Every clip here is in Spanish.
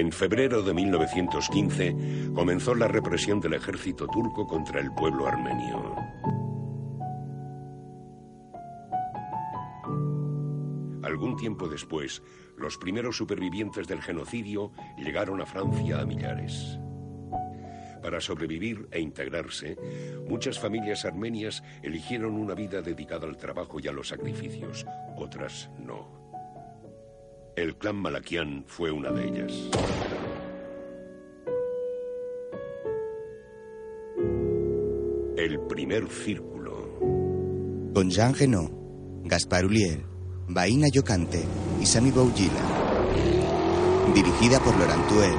En febrero de 1915 comenzó la represión del ejército turco contra el pueblo armenio. Algún tiempo después, los primeros supervivientes del genocidio llegaron a Francia a millares. Para sobrevivir e integrarse, muchas familias armenias eligieron una vida dedicada al trabajo y a los sacrificios, otras no. El clan Malakian fue una de ellas. El primer círculo. Con Jean Genot, Gaspar Uliel, Baina Yocante y Sami Bougila. Dirigida por Laurent Tuel.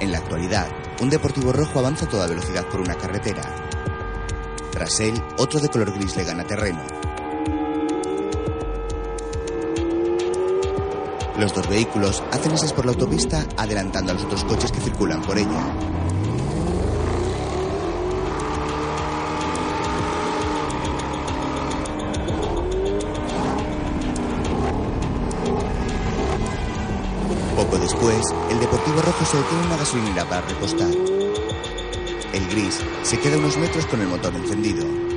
En la actualidad, un deportivo rojo avanza a toda velocidad por una carretera. Tras él, otro de color gris le gana terreno. Los dos vehículos hacen esas por la autopista adelantando a los otros coches que circulan por ella. Poco después, el deportivo rojo se detiene en una gasolinera para repostar. El gris se queda unos metros con el motor encendido.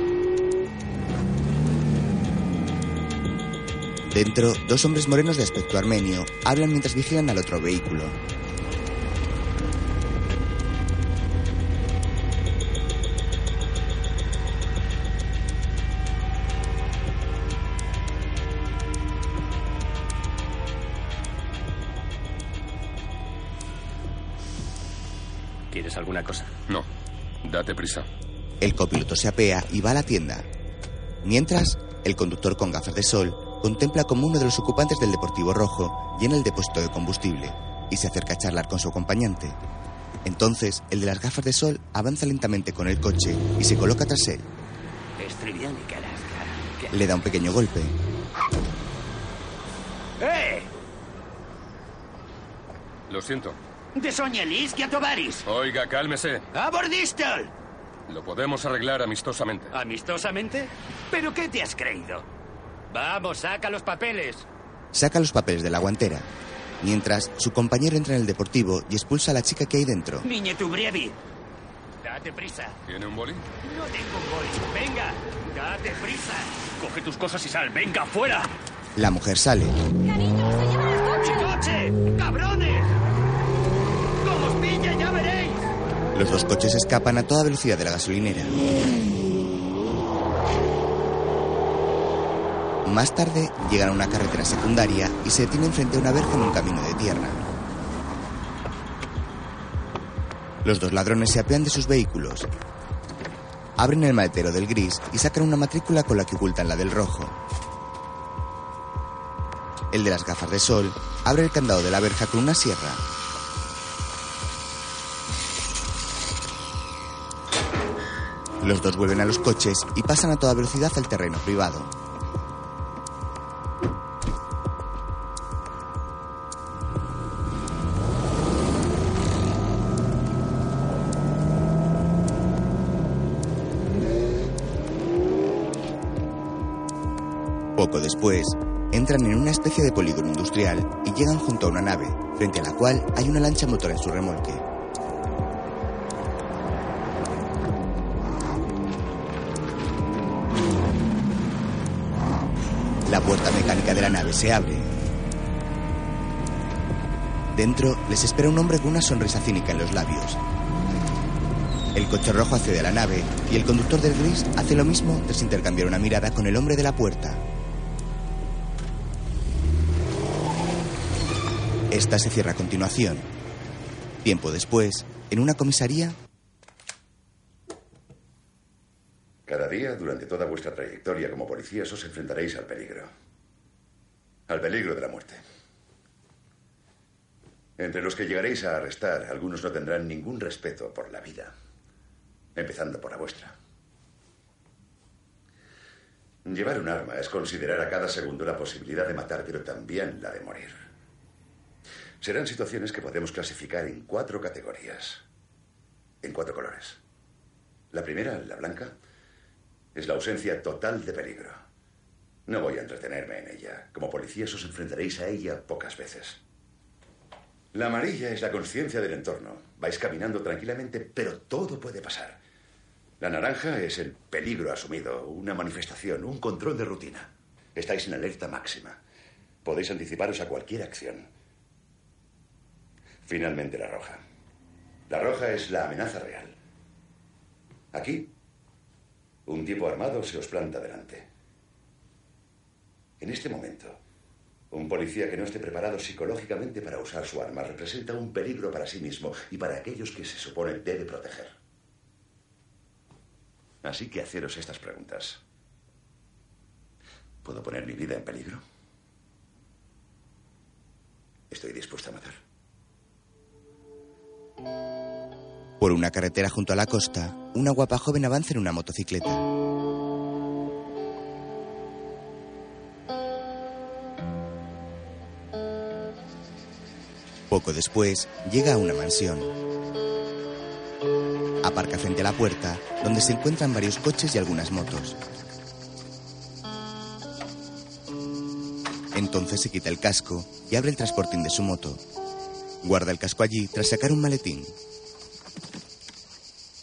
Dentro, dos hombres morenos de aspecto armenio hablan mientras vigilan al otro vehículo. ¿Quieres alguna cosa? No. Date prisa. El copiloto se apea y va a la tienda. Mientras, el conductor con gafas de sol contempla como uno de los ocupantes del Deportivo Rojo llena el depósito de combustible y se acerca a charlar con su acompañante. Entonces, el de las gafas de sol avanza lentamente con el coche y se coloca tras él. Le da un pequeño golpe. ¡Eh! Lo siento. De Soñelis que a Tovaris. Oiga, cálmese. ¡A Bordistol! Lo podemos arreglar amistosamente. ¿Amistosamente? ¿Pero qué te has creído? Vamos, saca los papeles. Saca los papeles de la guantera. Mientras, su compañero entra en el deportivo y expulsa a la chica que hay dentro. Niñe tu brievi. Date prisa. ¿Tiene un boli? No tengo un boli. Venga, date prisa. Coge tus cosas y sal. Venga, fuera. La mujer sale. ¡Mi coche! ¡Cabrones! ¡Como os pille, ya veréis! Los dos coches escapan a toda velocidad de la gasolinera. Más tarde, llegan a una carretera secundaria y se detienen frente a una verja en un camino de tierra. Los dos ladrones se apean de sus vehículos. Abren el maletero del gris y sacan una matrícula con la que ocultan la del rojo. El de las gafas de sol abre el candado de la verja con una sierra. Los dos vuelven a los coches y pasan a toda velocidad al terreno privado. Poco después, entran en una especie de polígono industrial y llegan junto a una nave, frente a la cual hay una lancha motor en su remolque. La puerta mecánica de la nave se abre. Dentro les espera un hombre con una sonrisa cínica en los labios. El coche rojo accede a la nave y el conductor del gris hace lo mismo tras intercambiar una mirada con el hombre de la puerta. Esta se cierra a continuación. Tiempo después, en una comisaría, Cada día, durante toda vuestra trayectoria como policías, os enfrentaréis al peligro. Al peligro de la muerte. Entre los que llegaréis a arrestar, algunos no tendrán ningún respeto por la vida. Empezando por la vuestra. Llevar un arma es considerar a cada segundo la posibilidad de matar, pero también la de morir. Serán situaciones que podemos clasificar en cuatro categorías. En cuatro colores. La primera, la blanca, es la ausencia total de peligro. No voy a entretenerme en ella. Como policías os enfrentaréis a ella pocas veces. La amarilla es la conciencia del entorno. Vais caminando tranquilamente, pero todo puede pasar. La naranja es el peligro asumido, una manifestación, un control de rutina. Estáis en alerta máxima. Podéis anticiparos a cualquier acción. Finalmente la roja. La roja es la amenaza real. Aquí, un tipo armado se os planta delante. En este momento, un policía que no esté preparado psicológicamente para usar su arma representa un peligro para sí mismo y para aquellos que se supone debe proteger. Así que haceros estas preguntas. ¿Puedo poner mi vida en peligro? Estoy dispuesto a matar. Por una carretera junto a la costa, una guapa joven avanza en una motocicleta. Poco después, llega a una mansión. Aparca frente a la puerta, donde se encuentran varios coches y algunas motos. Entonces se quita el casco y abre el transportín de su moto. Guarda el casco allí tras sacar un maletín.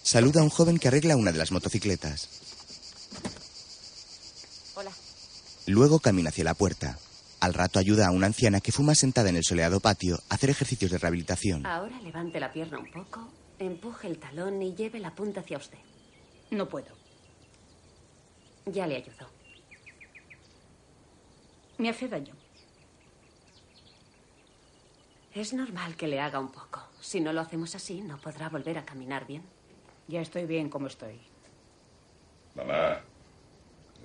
Saluda a un joven que arregla una de las motocicletas. Hola. Luego camina hacia la puerta. Al rato ayuda a una anciana que fuma sentada en el soleado patio a hacer ejercicios de rehabilitación. Ahora levante la pierna un poco, empuje el talón y lleve la punta hacia usted. No puedo. Ya le ayudo. Me hace daño. Es normal que le haga un poco. Si no lo hacemos así, no podrá volver a caminar bien. Ya estoy bien como estoy. Mamá,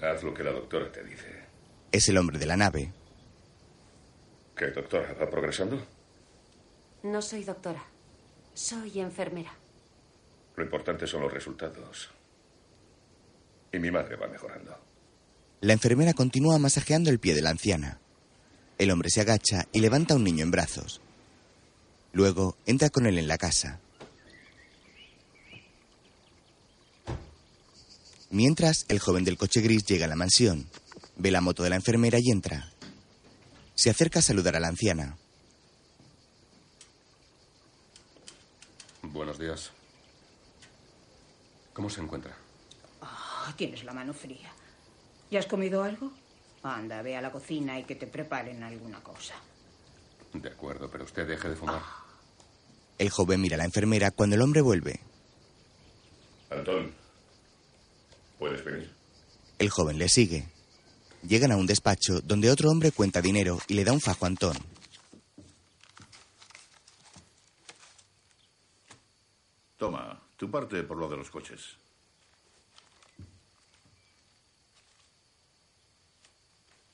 haz lo que la doctora te dice. Es el hombre de la nave. ¿Qué, doctora? ¿Va progresando? No soy doctora. Soy enfermera. Lo importante son los resultados. Y mi madre va mejorando. La enfermera continúa masajeando el pie de la anciana. El hombre se agacha y levanta a un niño en brazos. Luego entra con él en la casa. Mientras, el joven del coche gris llega a la mansión, ve la moto de la enfermera y entra. Se acerca a saludar a la anciana. Buenos días. ¿Cómo se encuentra? Oh, tienes la mano fría. ¿Ya has comido algo? Anda, ve a la cocina y que te preparen alguna cosa. De acuerdo, pero usted deje de fumar. El joven mira a la enfermera cuando el hombre vuelve. Antón, ¿puedes venir? El joven le sigue. Llegan a un despacho donde otro hombre cuenta dinero y le da un fajo a Antón. Toma, tu parte por lo de los coches.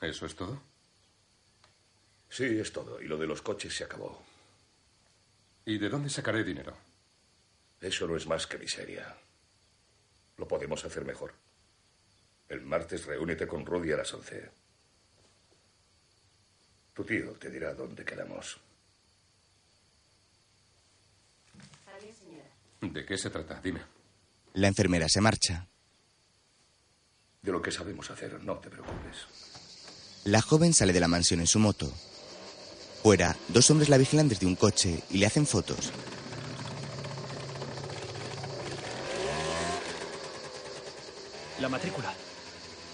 ¿Eso es todo? Sí, es todo. Y lo de los coches se acabó. ¿Y de dónde sacaré dinero? Eso no es más que miseria. Lo podemos hacer mejor. El martes reúnete con Rudy a las 11. Tu tío te dirá dónde quedamos. ¿De qué se trata? Dime. La enfermera se marcha. De lo que sabemos hacer, no te preocupes. La joven sale de la mansión en su moto. Fuera, dos hombres la vigilan desde un coche y le hacen fotos. La matrícula.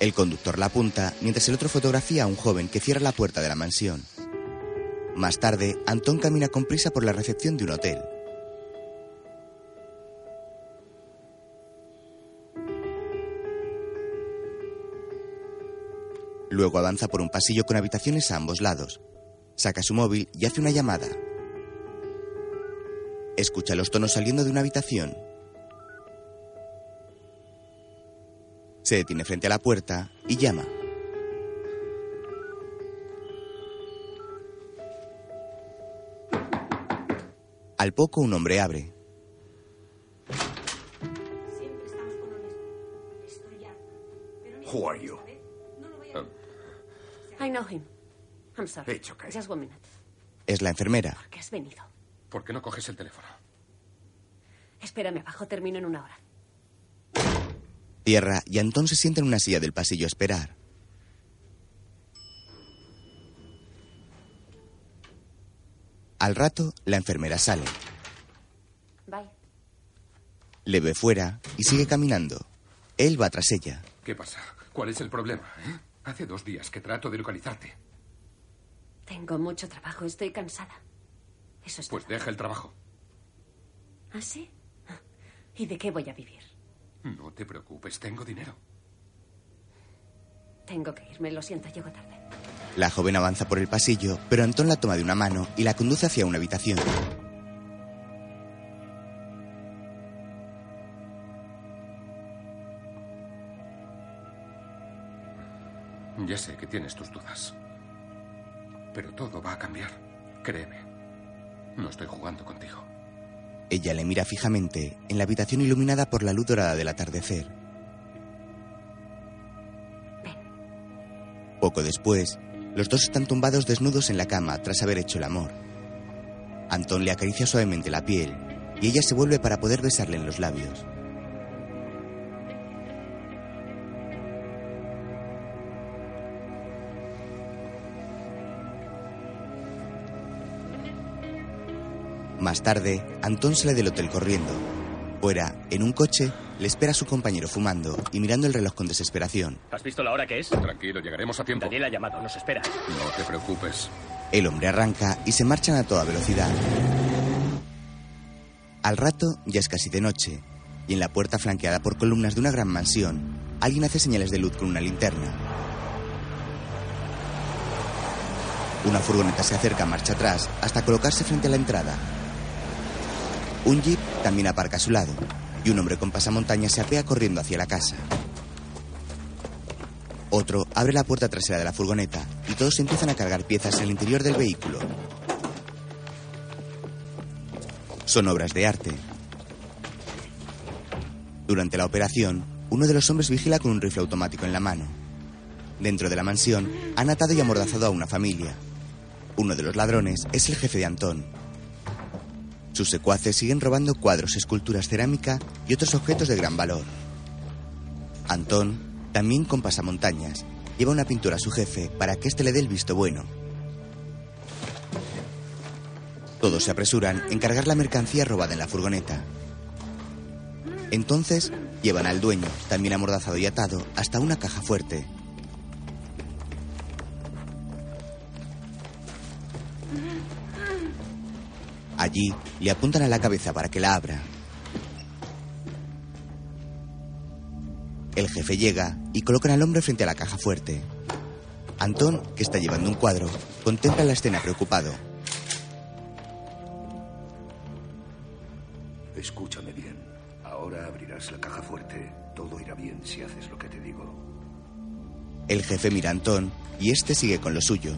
El conductor la apunta mientras el otro fotografía a un joven que cierra la puerta de la mansión. Más tarde, Antón camina con prisa por la recepción de un hotel. Luego avanza por un pasillo con habitaciones a ambos lados. Saca su móvil y hace una llamada. Escucha los tonos saliendo de una habitación. Se detiene frente a la puerta y llama. Al poco un hombre abre. Who are you? I know him. I'm sorry. It's Es la enfermera. ¿Por qué has venido? ¿Por qué no coges el teléfono? Espérame abajo, termino en una hora. Tierra y Antón se sienta en una silla del pasillo a esperar. Al rato, la enfermera sale. Bye. Le ve fuera y sigue caminando. Él va tras ella. ¿Qué pasa? ¿Cuál es el problema? Eh? Hace dos días que trato de localizarte. Tengo mucho trabajo, estoy cansada. Eso es Pues todo. deja el trabajo. ¿Ah, sí? ¿Y de qué voy a vivir? No te preocupes, tengo dinero. Tengo que irme, lo siento, llego tarde. La joven avanza por el pasillo, pero Antón la toma de una mano y la conduce hacia una habitación. Ya sé que tienes tus dudas. Pero todo va a cambiar. Créeme. No estoy jugando contigo. Ella le mira fijamente en la habitación iluminada por la luz dorada del atardecer. Poco después, los dos están tumbados desnudos en la cama tras haber hecho el amor. Antón le acaricia suavemente la piel y ella se vuelve para poder besarle en los labios. Más tarde, Antón sale del hotel corriendo. Fuera, en un coche, le espera a su compañero fumando y mirando el reloj con desesperación. ¿Has visto la hora que es? Tranquilo, llegaremos a tiempo. Daniel ha llamado, nos espera. No te preocupes. El hombre arranca y se marchan a toda velocidad. Al rato ya es casi de noche, y en la puerta flanqueada por columnas de una gran mansión, alguien hace señales de luz con una linterna. Una furgoneta se acerca marcha atrás hasta colocarse frente a la entrada. Un jeep también aparca a su lado, y un hombre con pasamontañas se apea corriendo hacia la casa. Otro abre la puerta trasera de la furgoneta y todos empiezan a cargar piezas en el interior del vehículo. Son obras de arte. Durante la operación, uno de los hombres vigila con un rifle automático en la mano. Dentro de la mansión, han atado y amordazado a una familia. Uno de los ladrones es el jefe de Antón. Sus secuaces siguen robando cuadros, esculturas, cerámica y otros objetos de gran valor. Antón, también con pasamontañas, lleva una pintura a su jefe para que éste le dé el visto bueno. Todos se apresuran en cargar la mercancía robada en la furgoneta. Entonces, llevan al dueño, también amordazado y atado, hasta una caja fuerte. Allí le apuntan a la cabeza para que la abra. El jefe llega y colocan al hombre frente a la caja fuerte. Antón, que está llevando un cuadro, contempla la escena preocupado. Escúchame bien. Ahora abrirás la caja fuerte. Todo irá bien si haces lo que te digo. El jefe mira a Antón y este sigue con lo suyo.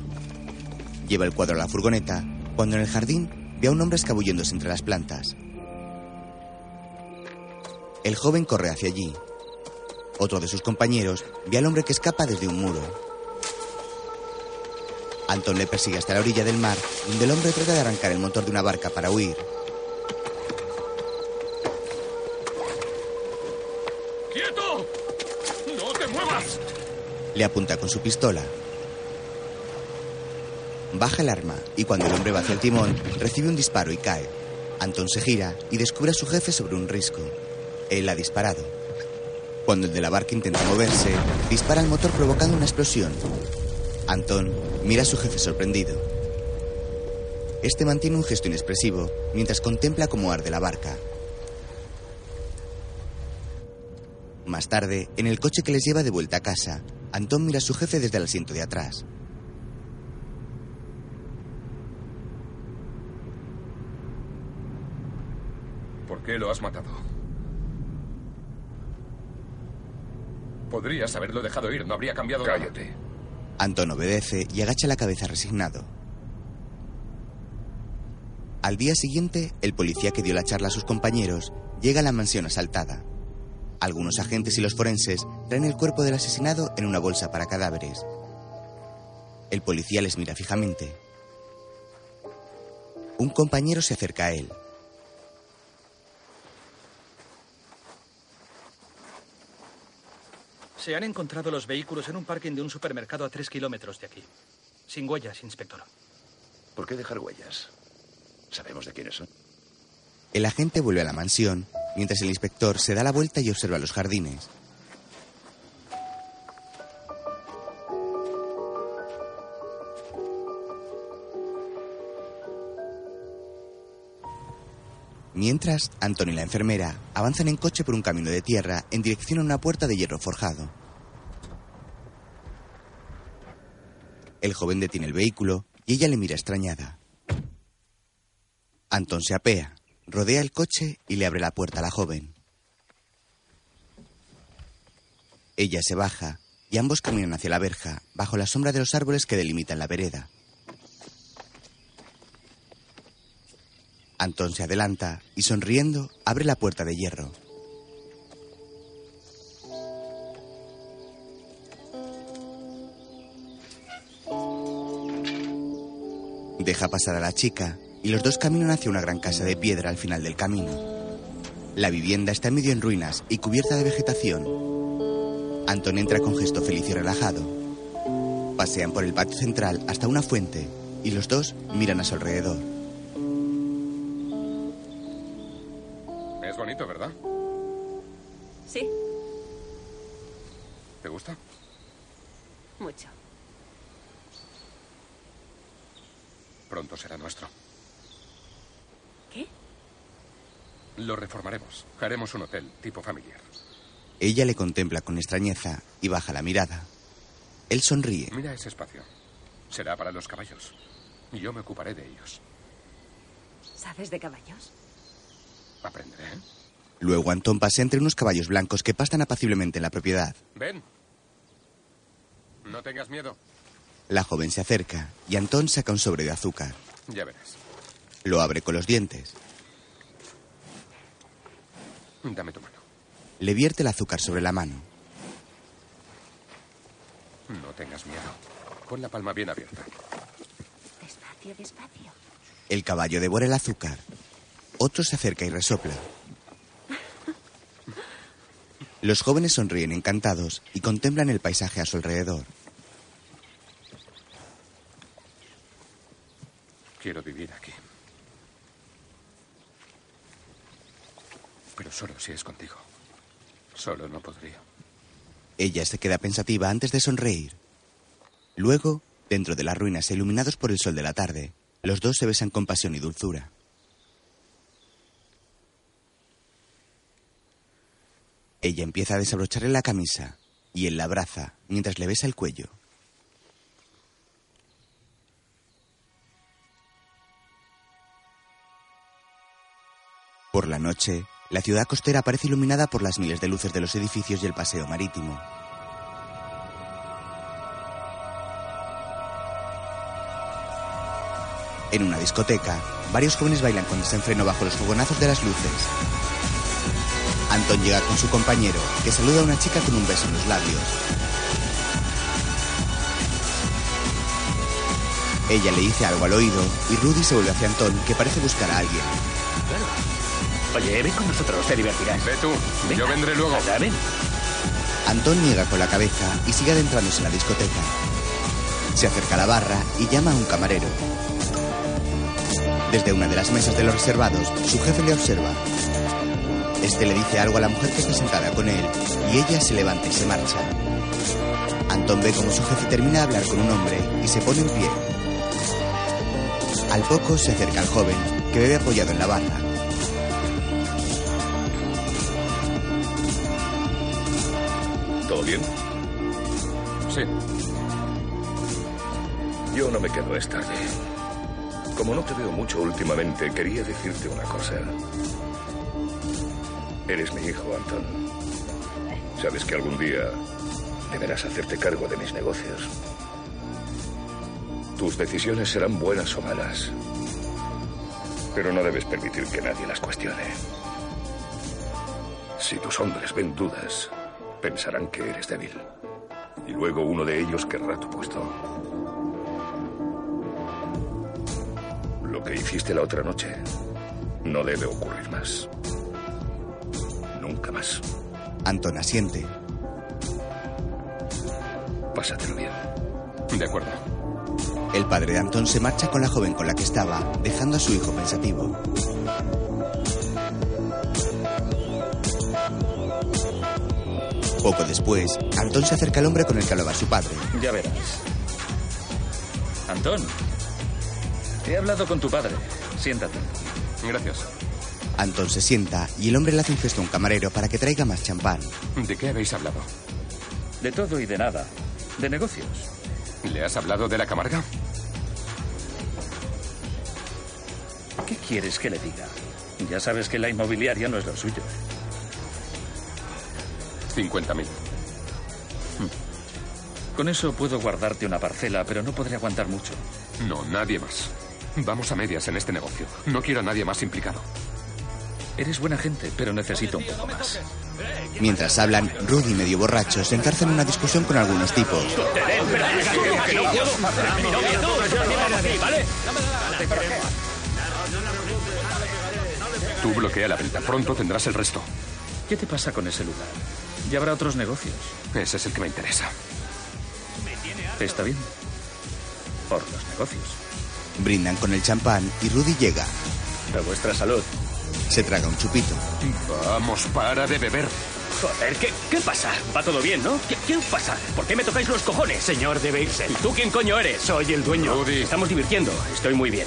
Lleva el cuadro a la furgoneta cuando en el jardín ve a un hombre escabulléndose entre las plantas. El joven corre hacia allí. Otro de sus compañeros ve al hombre que escapa desde un muro. Antón le persigue hasta la orilla del mar, donde el hombre trata de arrancar el motor de una barca para huir. ¡Quieto! ¡No te muevas! Le apunta con su pistola. Baja el arma y cuando el hombre va hacia el timón, recibe un disparo y cae. Antón se gira y descubre a su jefe sobre un risco. Él ha disparado. Cuando el de la barca intenta moverse, dispara al motor provocando una explosión. Antón mira a su jefe sorprendido. Este mantiene un gesto inexpresivo mientras contempla cómo arde la barca. Más tarde, en el coche que les lleva de vuelta a casa, Antón mira a su jefe desde el asiento de atrás. Qué lo has matado? Podrías haberlo dejado ir, no habría cambiado nada. Cállate. Antón obedece y agacha la cabeza resignado. Al día siguiente, el policía que dio la charla a sus compañeros llega a la mansión asaltada. Algunos agentes y los forenses traen el cuerpo del asesinado en una bolsa para cadáveres. El policía les mira fijamente. Un compañero se acerca a él. Se han encontrado los vehículos en un parking de un supermercado a tres kilómetros de aquí. Sin huellas, inspector. ¿Por qué dejar huellas? ¿Sabemos de quiénes son? El agente vuelve a la mansión, mientras el inspector se da la vuelta y observa los jardines. Mientras, Anton y la enfermera avanzan en coche por un camino de tierra en dirección a una puerta de hierro forjado. El joven detiene el vehículo y ella le mira extrañada. Anton se apea, rodea el coche y le abre la puerta a la joven. Ella se baja y ambos caminan hacia la verja, bajo la sombra de los árboles que delimitan la vereda. Anton se adelanta y sonriendo abre la puerta de hierro. Deja pasar a la chica y los dos caminan hacia una gran casa de piedra al final del camino. La vivienda está medio en ruinas y cubierta de vegetación. Anton entra con gesto feliz y relajado. Pasean por el patio central hasta una fuente y los dos miran a su alrededor. Bonito, ¿verdad? Sí, ¿Te gusta? mucho. Pronto será nuestro. ¿Qué? Lo reformaremos. Haremos un hotel tipo familiar. Ella le contempla con extrañeza y baja la mirada. Él sonríe. Mira ese espacio. Será para los caballos. Y yo me ocuparé de ellos. ¿Sabes de caballos? Aprenderé. Luego Anton pasea entre unos caballos blancos que pastan apaciblemente en la propiedad. Ven. No tengas miedo. La joven se acerca y Anton saca un sobre de azúcar. Ya verás. Lo abre con los dientes. Dame tu mano. Le vierte el azúcar sobre la mano. No tengas miedo. Pon la palma bien abierta. Despacio, despacio. El caballo devora el azúcar. Otro se acerca y resopla. Los jóvenes sonríen encantados y contemplan el paisaje a su alrededor. Quiero vivir aquí. Pero solo si es contigo. Solo no podría. Ella se queda pensativa antes de sonreír. Luego, dentro de las ruinas e iluminados por el sol de la tarde, los dos se besan con pasión y dulzura. Ella empieza a desabrocharle la camisa y él la abraza mientras le besa el cuello. Por la noche, la ciudad costera parece iluminada por las miles de luces de los edificios y el paseo marítimo. En una discoteca, varios jóvenes bailan con desenfreno bajo los fogonazos de las luces. Anton llega con su compañero, que saluda a una chica con un beso en los labios. Ella le dice algo al oído y Rudy se vuelve hacia Anton, que parece buscar a alguien. Oye, ven con nosotros, te divertirás. Ve tú, yo vendré luego. Anda, ven. Antón niega con la cabeza y sigue adentrándose en la discoteca. Se acerca a la barra y llama a un camarero. Desde una de las mesas de los reservados, su jefe le observa. Este le dice algo a la mujer que está sentada con él y ella se levanta y se marcha. Antón ve como su jefe termina de hablar con un hombre y se pone en pie. Al poco se acerca al joven, que bebe apoyado en la barra. ¿Todo bien? Sí. Yo no me quedo esta tarde. Como no te veo mucho últimamente, quería decirte una cosa. Eres mi hijo, Anton. Sabes que algún día deberás hacerte cargo de mis negocios. Tus decisiones serán buenas o malas. Pero no debes permitir que nadie las cuestione. Si tus hombres ven dudas, pensarán que eres débil. Y luego uno de ellos querrá tu puesto. Lo que hiciste la otra noche no debe ocurrir más. Nunca más. Anton asiente. Pásatelo bien. De acuerdo. El padre de Antón se marcha con la joven con la que estaba, dejando a su hijo pensativo. Poco después, Antón se acerca al hombre con el que hablaba su padre. Ya verás. Antón, he hablado con tu padre. Siéntate. Gracias. Antón se sienta y el hombre le hace un gesto a un camarero para que traiga más champán. ¿De qué habéis hablado? De todo y de nada. De negocios. ¿Le has hablado de la Camarga? ¿Qué quieres que le diga? Ya sabes que la inmobiliaria no es lo suyo. 50.000. Con eso puedo guardarte una parcela, pero no podré aguantar mucho. No, nadie más. Vamos a medias en este negocio. No quiero a nadie más implicado. Eres buena gente, pero necesito un poco más. Mientras hablan, Rudy, medio borracho, se encarza en una discusión con algunos tipos. Tú bloquea la venta. Pronto tendrás el resto. ¿Qué te pasa con ese lugar? Ya habrá otros negocios. Ese es el que me interesa. Está bien. Por los negocios. Brindan con el champán y Rudy llega. A vuestra salud. Se traga un chupito. Vamos, para de beber. Joder, ¿qué, qué pasa? Va todo bien, ¿no? ¿Qué, qué pasa? ¿Por qué me tocáis los cojones? Señor, debe irse. ¿Y tú quién coño eres? Soy el dueño. Rudy. Estamos divirtiendo. Estoy muy bien.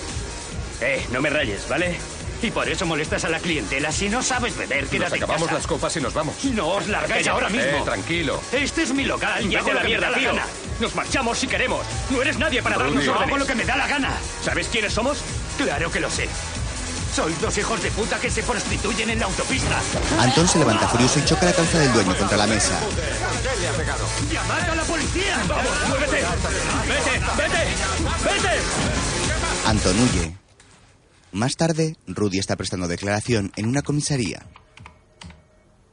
Eh, no me rayes, ¿vale? Y por eso molestas a la clientela. Si no sabes beber, Nos quédate en acabamos casa. las copas y nos vamos. No os largáis ahora mismo. Eh, tranquilo. Este es mi local. y hago lo la que me da mierda, la tío. gana. Nos marchamos si queremos. No eres nadie para Rudy. darnos hago lo que me da la gana. ¿Sabes quiénes somos? Claro que lo sé. Sois dos hijos de puta que se prostituyen en la autopista. Antón se levanta furioso y choca la cabeza del dueño contra la mesa. ¡Llamad a la policía! ¡Vamos, muévete! ¡Vete, vete! ¡Vete! Antón huye. Más tarde, Rudy está prestando declaración en una comisaría.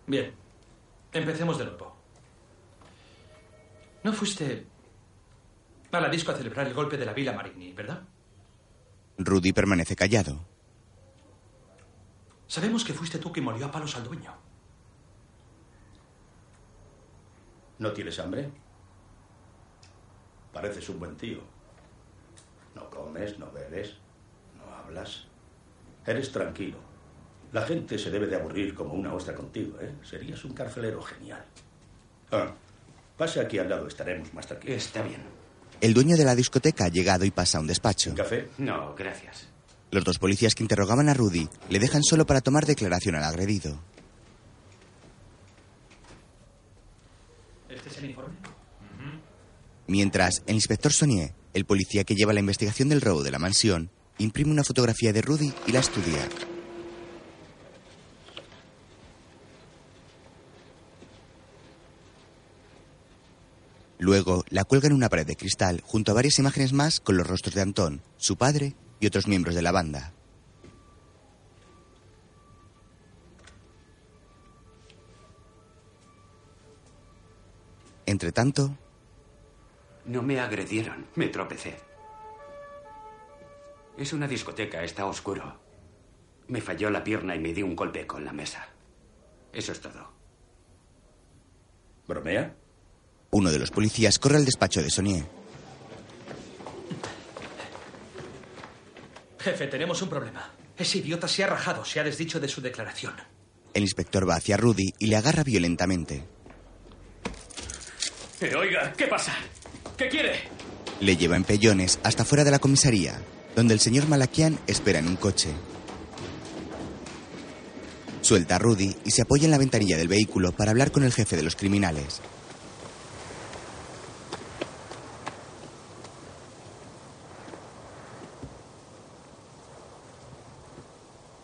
Bien. Empecemos de nuevo. No fuiste a la disco a celebrar el golpe de la Villa Marigny, ¿verdad? Rudy permanece callado. Sabemos que fuiste tú quien molió a palos al dueño. ¿No tienes hambre? Pareces un buen tío. No comes, no bebes, no hablas. Eres tranquilo. La gente se debe de aburrir como una ostra contigo, ¿eh? Serías un carcelero genial. Ah, pase aquí al lado, estaremos más tranquilos. Está bien. El dueño de la discoteca ha llegado y pasa a un despacho. ¿Un café? No, gracias. Los dos policías que interrogaban a Rudy le dejan solo para tomar declaración al agredido. ¿Este es el informe? Mientras, el inspector Sonier, el policía que lleva la investigación del robo de la mansión, imprime una fotografía de Rudy y la estudia. Luego la cuelga en una pared de cristal junto a varias imágenes más con los rostros de Antón, su padre y otros miembros de la banda. Entre tanto, No me agredieron, me tropecé. Es una discoteca, está oscuro. Me falló la pierna y me di un golpe con la mesa. Eso es todo. ¿Bromea? uno de los policías corre al despacho de Sonier. Jefe, tenemos un problema. Ese idiota se ha rajado, se ha desdicho de su declaración. El inspector va hacia Rudy y le agarra violentamente. Eh, oiga, ¿qué pasa? ¿Qué quiere? Le lleva en pellones hasta fuera de la comisaría, donde el señor Malakian espera en un coche. Suelta a Rudy y se apoya en la ventanilla del vehículo para hablar con el jefe de los criminales.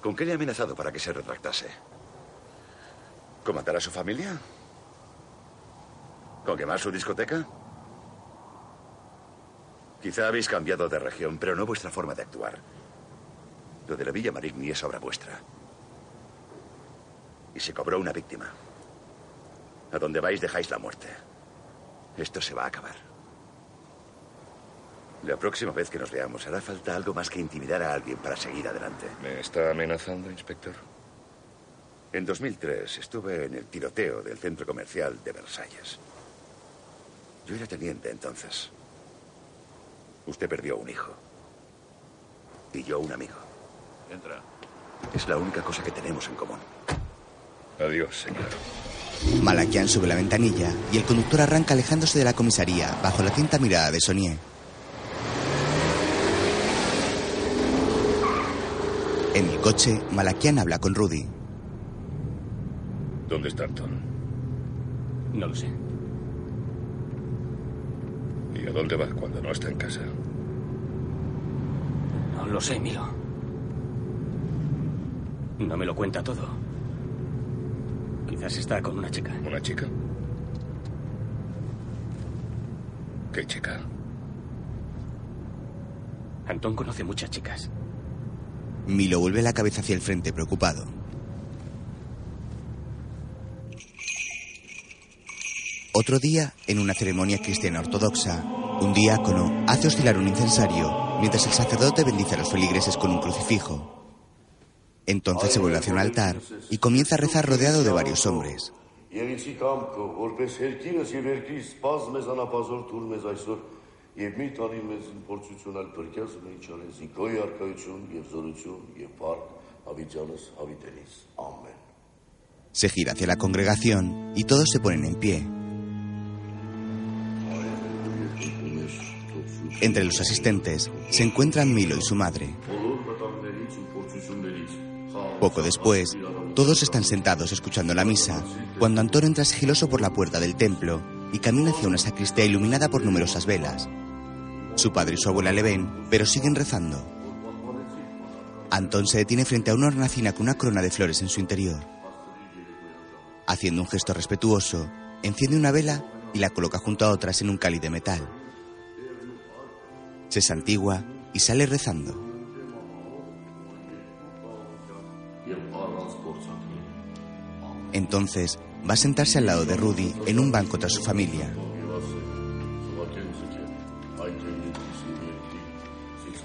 ¿Con qué le ha amenazado para que se retractase? ¿Con matar a su familia? ¿Con quemar su discoteca? Quizá habéis cambiado de región, pero no vuestra forma de actuar. Lo de la Villa Marigny es obra vuestra. Y se cobró una víctima. A donde vais dejáis la muerte. Esto se va a acabar. La próxima vez que nos veamos hará falta algo más que intimidar a alguien para seguir adelante. ¿Me está amenazando, inspector? En 2003 estuve en el tiroteo del centro comercial de Versalles. Yo era teniente entonces. Usted perdió un hijo. Y yo un amigo. Entra. Es la única cosa que tenemos en común. Adiós, señor. Malakian sube la ventanilla y el conductor arranca alejándose de la comisaría bajo la tinta mirada de Sonier. En el coche, Malakian habla con Rudy. ¿Dónde está Anton? No lo sé. ¿Y a dónde va cuando no está en casa? No lo sé, Milo. No me lo cuenta todo. Quizás está con una chica. ¿Una chica? ¿Qué chica? Antón conoce muchas chicas. Milo vuelve la cabeza hacia el frente preocupado. Otro día, en una ceremonia cristiana ortodoxa, un diácono hace oscilar un incensario mientras el sacerdote bendice a los feligreses con un crucifijo. Entonces se vuelve hacia un altar y comienza a rezar rodeado de varios hombres. Եվիցի կամքը, որպես երկիրս եւ երկրի սպազ մեզ անապազոր թուր մեզ այսօր եւ մի տանի մեզ փորձություն ալ բրկյաս ու ինչ անես զիգոյ արքայություն եւ զորություն եւ փառք հավիտյանս հավիտենիս ամեն Se gira hacia la congregación y todos se ponen en pie. Entre los asistentes se encuentran Milo y su madre. բոլոր վտանգներից ու փորձություններից Poco después, todos están sentados escuchando la misa, cuando Antón entra sigiloso por la puerta del templo y camina hacia una sacristía iluminada por numerosas velas. Su padre y su abuela le ven, pero siguen rezando. Antón se detiene frente a una hornacina con una corona de flores en su interior. Haciendo un gesto respetuoso, enciende una vela y la coloca junto a otras en un cáliz de metal. Se santigua y sale rezando. Entonces va a sentarse al lado de Rudy en un banco tras su familia.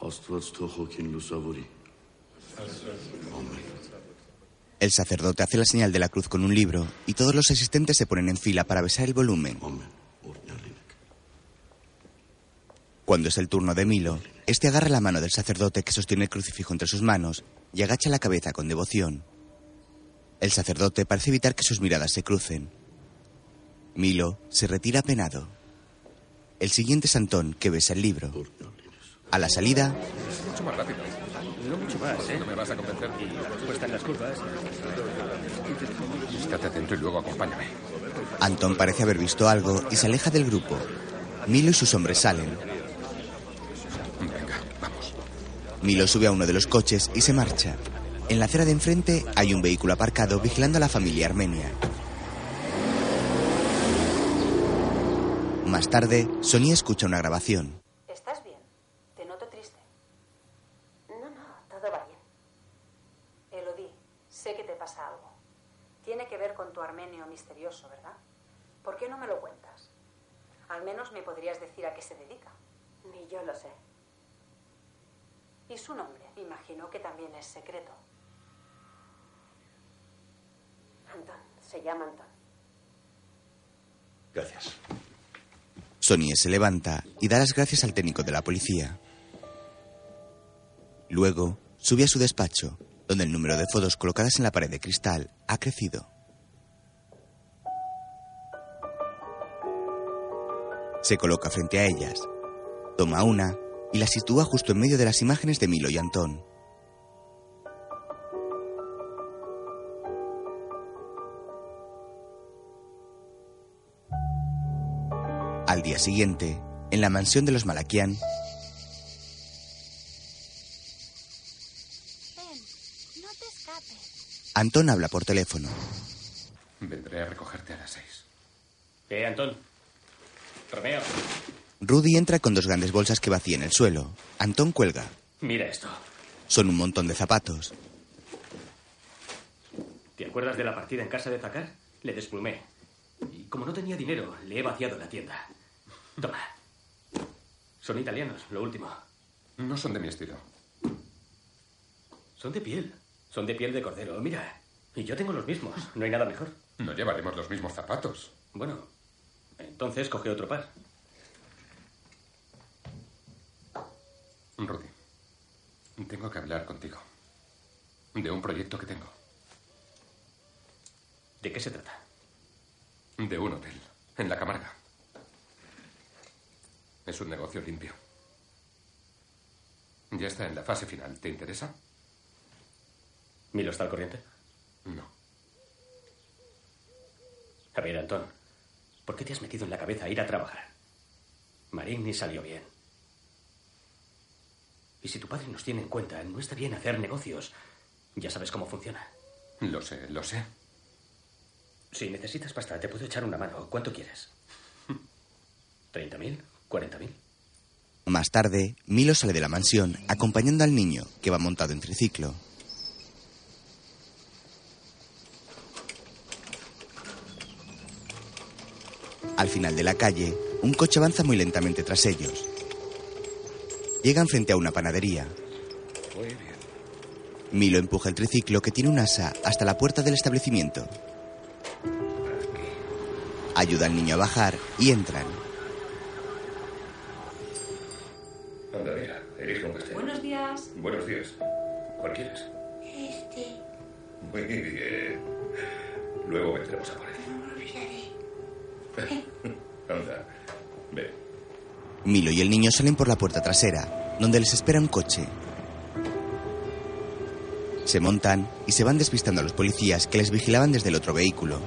Աստված թող հոգին լուսավորի։ El sacerdote hace la señal de la cruz con un libro y todos los asistentes se ponen en fila para besar el volumen. Cuando es el turno de Milo, este agarra la mano del sacerdote que sostiene el crucifijo entre sus manos y agacha la cabeza con devoción. El sacerdote parece evitar que sus miradas se crucen. Milo se retira penado. El siguiente es Antón, que besa el libro. A la salida, Mucho más rápido. No mucho más, ¿eh? No me vas a convencer. Y cuestan las curvas. Estate atento y luego acompáñame. Antón parece haber visto algo y se aleja del grupo. Milo y sus hombres salen. Venga, vamos. Milo sube a uno de los coches y se marcha. En la acera de enfrente hay un vehículo aparcado vigilando a la familia armenia. Más tarde, Sonia escucha una grabación. ¿Estás bien? Te noto triste. No, no, todo va bien. Elodie, sé que te pasa algo. Tiene que ver con tu armenio misterioso, ¿verdad? ¿Por qué no me lo cuentas? Al menos me podrías decir a qué se dedica. Ni yo lo sé. ¿Y su nombre? Imagino que también es secreto. Anton, se llama Anton. Gracias. Sonia se levanta y da las gracias al técnico de la policía. Luego, sube a su despacho, donde el número de fotos colocadas en la pared de cristal ha crecido. Se coloca frente a ellas, toma una y la sitúa justo en medio de las imágenes de Milo y Antón. Al día siguiente, en la mansión de los Malakian, Ven, no te escapes. Antón habla por teléfono. Vendré a recogerte a las seis. Eh, Antón. Romeo. Rudy entra con dos grandes bolsas que vacía en el suelo. Antón cuelga. Mira esto. Son un montón de zapatos. ¿Te acuerdas de la partida en casa de Zacar? Le desplumé. Y como no tenía dinero, le he vaciado la tienda. Toma. Son italianos, lo último. No son de mi estilo. Son de piel. Son de piel de cordero. Mira. Y yo tengo los mismos. No hay nada mejor. No llevaremos los mismos zapatos. Bueno, entonces coge otro par. Rudy, tengo que hablar contigo. De un proyecto que tengo. ¿De qué se trata? De un hotel, en la Camarga. Es un negocio limpio. Ya está en la fase final. ¿Te interesa? ¿Milo está al corriente? No. A ver, Antón, ¿por qué te has metido en la cabeza ir a trabajar? Marín ni salió bien. Y si tu padre nos tiene en cuenta, no está bien hacer negocios. Ya sabes cómo funciona. Lo sé, lo sé. Si necesitas pasta, te puedo echar una mano. ¿Cuánto quieres? ¿30.000? ¿40.000? Más tarde, Milo sale de la mansión acompañando al niño, que va montado en triciclo. Al final de la calle, un coche avanza muy lentamente tras ellos. Llegan frente a una panadería. Muy bien. Milo empuja el triciclo que tiene un asa hasta la puerta del establecimiento. Ayuda al niño a bajar y entran. Anda, mira, un pastel. Buenos días. Buenos días. ¿Cuál quieres? Este. Muy bien. Luego vendremos a por él. No me olvidaré. Milo y el niño salen por la puerta trasera, donde les espera un coche. Se montan y se van despistando a los policías que les vigilaban desde el otro vehículo.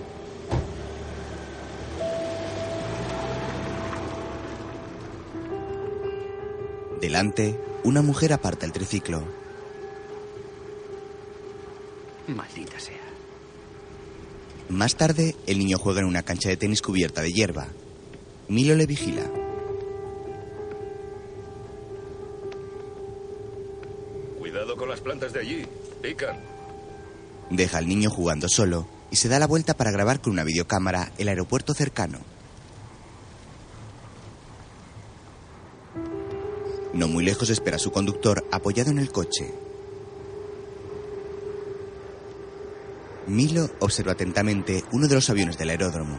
Delante, una mujer aparta el triciclo. Maldita sea. Más tarde, el niño juega en una cancha de tenis cubierta de hierba. Milo le vigila. Cuidado con las plantas de allí. Pican. Deja al niño jugando solo y se da la vuelta para grabar con una videocámara el aeropuerto cercano. No muy lejos espera a su conductor apoyado en el coche. Milo observa atentamente uno de los aviones del aeródromo.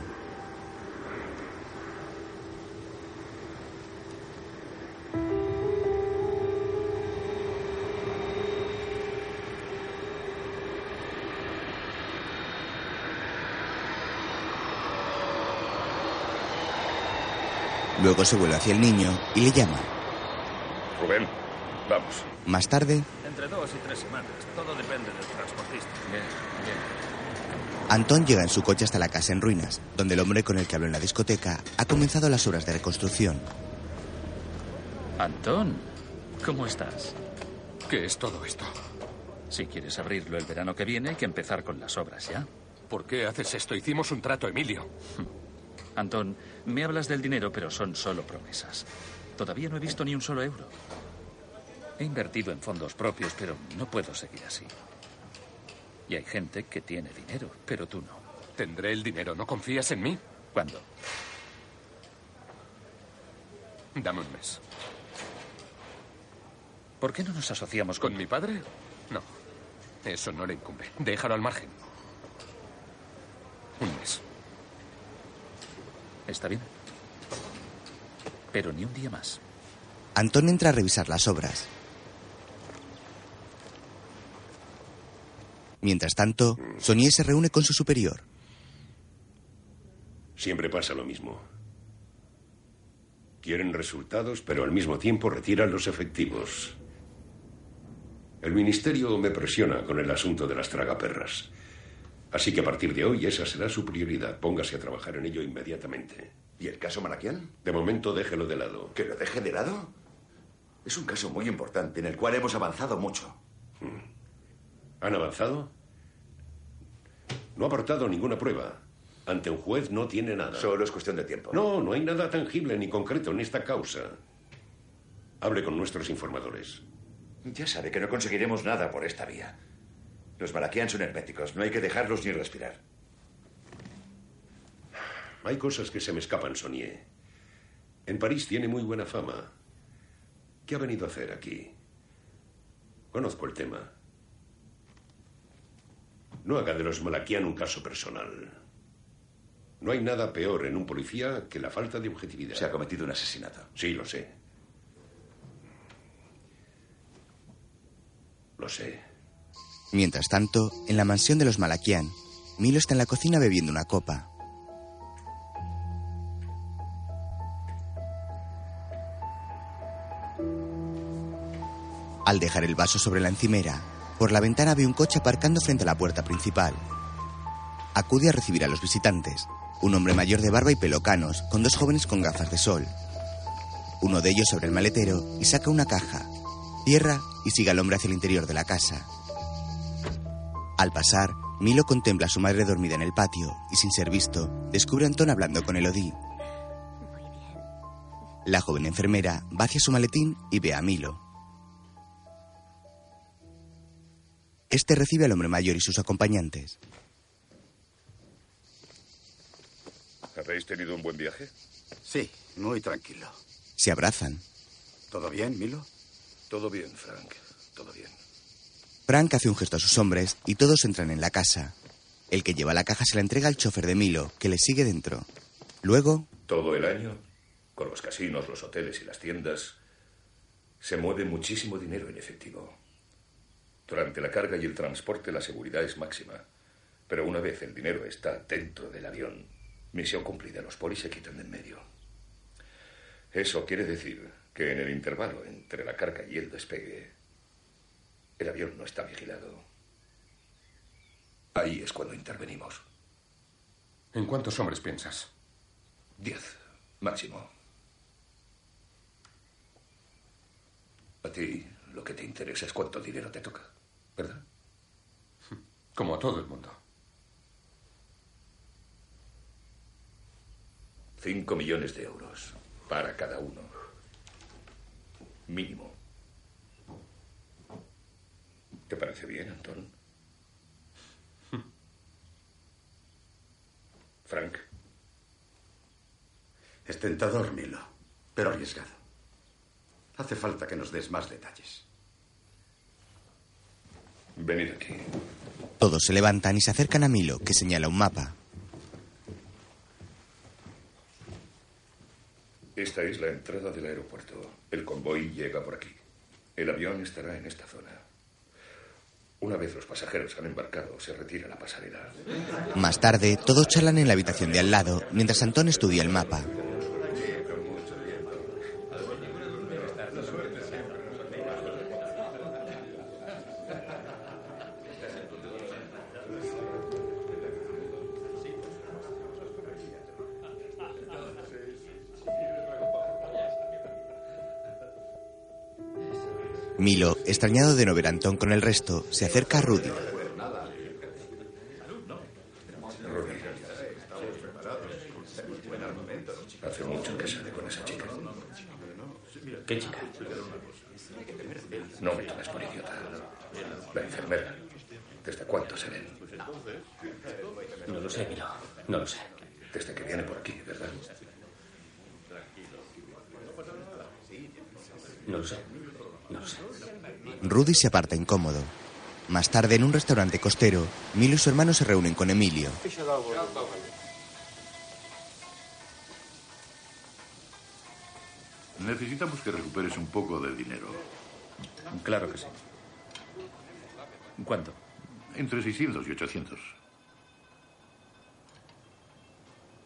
Luego se vuelve hacia el niño y le llama. Rubén, vamos. Más tarde, Entre dos y tres semanas. Todo depende del transportista. Bien, bien. Antón llega en su coche hasta la casa en ruinas, donde el hombre con el que habló en la discoteca ha comenzado las obras de reconstrucción. Antón, ¿cómo estás? ¿Qué es todo esto? Si quieres abrirlo el verano que viene, hay que empezar con las obras, ¿ya? ¿Por qué haces esto? Hicimos un trato, Emilio. Antón, me hablas del dinero, pero son solo promesas. Todavía no he visto ni un solo euro. He invertido en fondos propios, pero no puedo seguir así. Y hay gente que tiene dinero, pero tú no. Tendré el dinero. ¿No confías en mí? ¿Cuándo? Dame un mes. ¿Por qué no nos asociamos ¿Con mi padre? No. Eso no le incumbe. Déjalo al margen. Un mes. Está bien. Pero ni un día más. Antón entra a revisar las obras. Mientras tanto, Sonia se reúne con su superior. Siempre pasa lo mismo. Quieren resultados, pero al mismo tiempo retiran los efectivos. El ministerio me presiona con el asunto de las tragaperras. Así que a partir de hoy esa será su prioridad. Póngase a trabajar en ello inmediatamente. ¿Y el caso Malaquian? De momento déjelo de lado. ¿Que lo deje de lado? Es un caso muy importante en el cual hemos avanzado mucho. ¿Han avanzado? No ha aportado ninguna prueba. Ante un juez no tiene nada. Solo es cuestión de tiempo. No, no hay nada tangible ni concreto en esta causa. Hable con nuestros informadores. Ya sabe que no conseguiremos nada por esta vía. Los Malaquian son herméticos. No hay que dejarlos ni respirar. Hay cosas que se me escapan, Sonier. En París tiene muy buena fama. ¿Qué ha venido a hacer aquí? Conozco el tema. No haga de los Malaquian un caso personal. No hay nada peor en un policía que la falta de objetividad. Se ha cometido un asesinato. Sí, lo sé. Lo sé. Mientras tanto, en la mansión de los Malaquian, Milo está en la cocina bebiendo una copa. Al dejar el vaso sobre la encimera, por la ventana ve un coche aparcando frente a la puerta principal. Acude a recibir a los visitantes, un hombre mayor de barba y pelo canos, con dos jóvenes con gafas de sol. Uno de ellos abre el maletero y saca una caja, cierra y sigue al hombre hacia el interior de la casa. Al pasar, Milo contempla a su madre dormida en el patio y, sin ser visto, descubre a Antón hablando con Elodie. La joven enfermera va hacia su maletín y ve a Milo. Este recibe al hombre mayor y sus acompañantes. ¿Habéis tenido un buen viaje? Sí, muy tranquilo. Se abrazan. ¿Todo bien, Milo? Todo bien, Frank. Todo bien. Frank hace un gesto a sus hombres y todos entran en la casa. El que lleva la caja se la entrega al chofer de Milo, que le sigue dentro. Luego, Todo el año, con los casinos, los hoteles y las tiendas, se mueve muchísimo dinero en efectivo. Durante la carga y el transporte la seguridad es máxima. Pero una vez el dinero está dentro del avión, misión cumplida, los polis se quitan de en medio. Eso quiere decir que en el intervalo entre la carga y el despegue, el avión no está vigilado. Ahí es cuando intervenimos. ¿En cuántos hombres piensas? Diez, máximo. A ti lo que te interesa es cuánto dinero te toca, ¿verdad? Como a todo el mundo. Cinco millones de euros para cada uno. Mínimo. ¿Te parece bien, Antón? Frank. Es tentador, Milo, pero arriesgado. Hace falta que nos des más detalles. Venid aquí. todos se levantan y se acercan a Milo, que señala un mapa. Esta es la entrada del aeropuerto. El convoy llega por aquí. El avión estará en esta zona. Una vez los pasajeros han embarcado, se retira la pasarela. Más tarde, todos charlan en la habitación de al lado, mientras Antón estudia el mapa. Milo, extrañado de no ver Antón con el resto, se acerca a Rudy. Hace mucho que sale con esa chica. ¿Qué chica? No me tomes por idiota. La enfermera. ¿Desde cuánto se ven? No lo sé, Milo. No lo sé. Desde que viene por aquí, ¿verdad? No lo sé. No lo sé. Rudy se aparta incómodo. Más tarde, en un restaurante costero, Milo y su hermano se reúnen con Emilio. Necesitamos que recuperes un poco de dinero. Claro que sí. ¿Cuánto? Entre 600 y 800.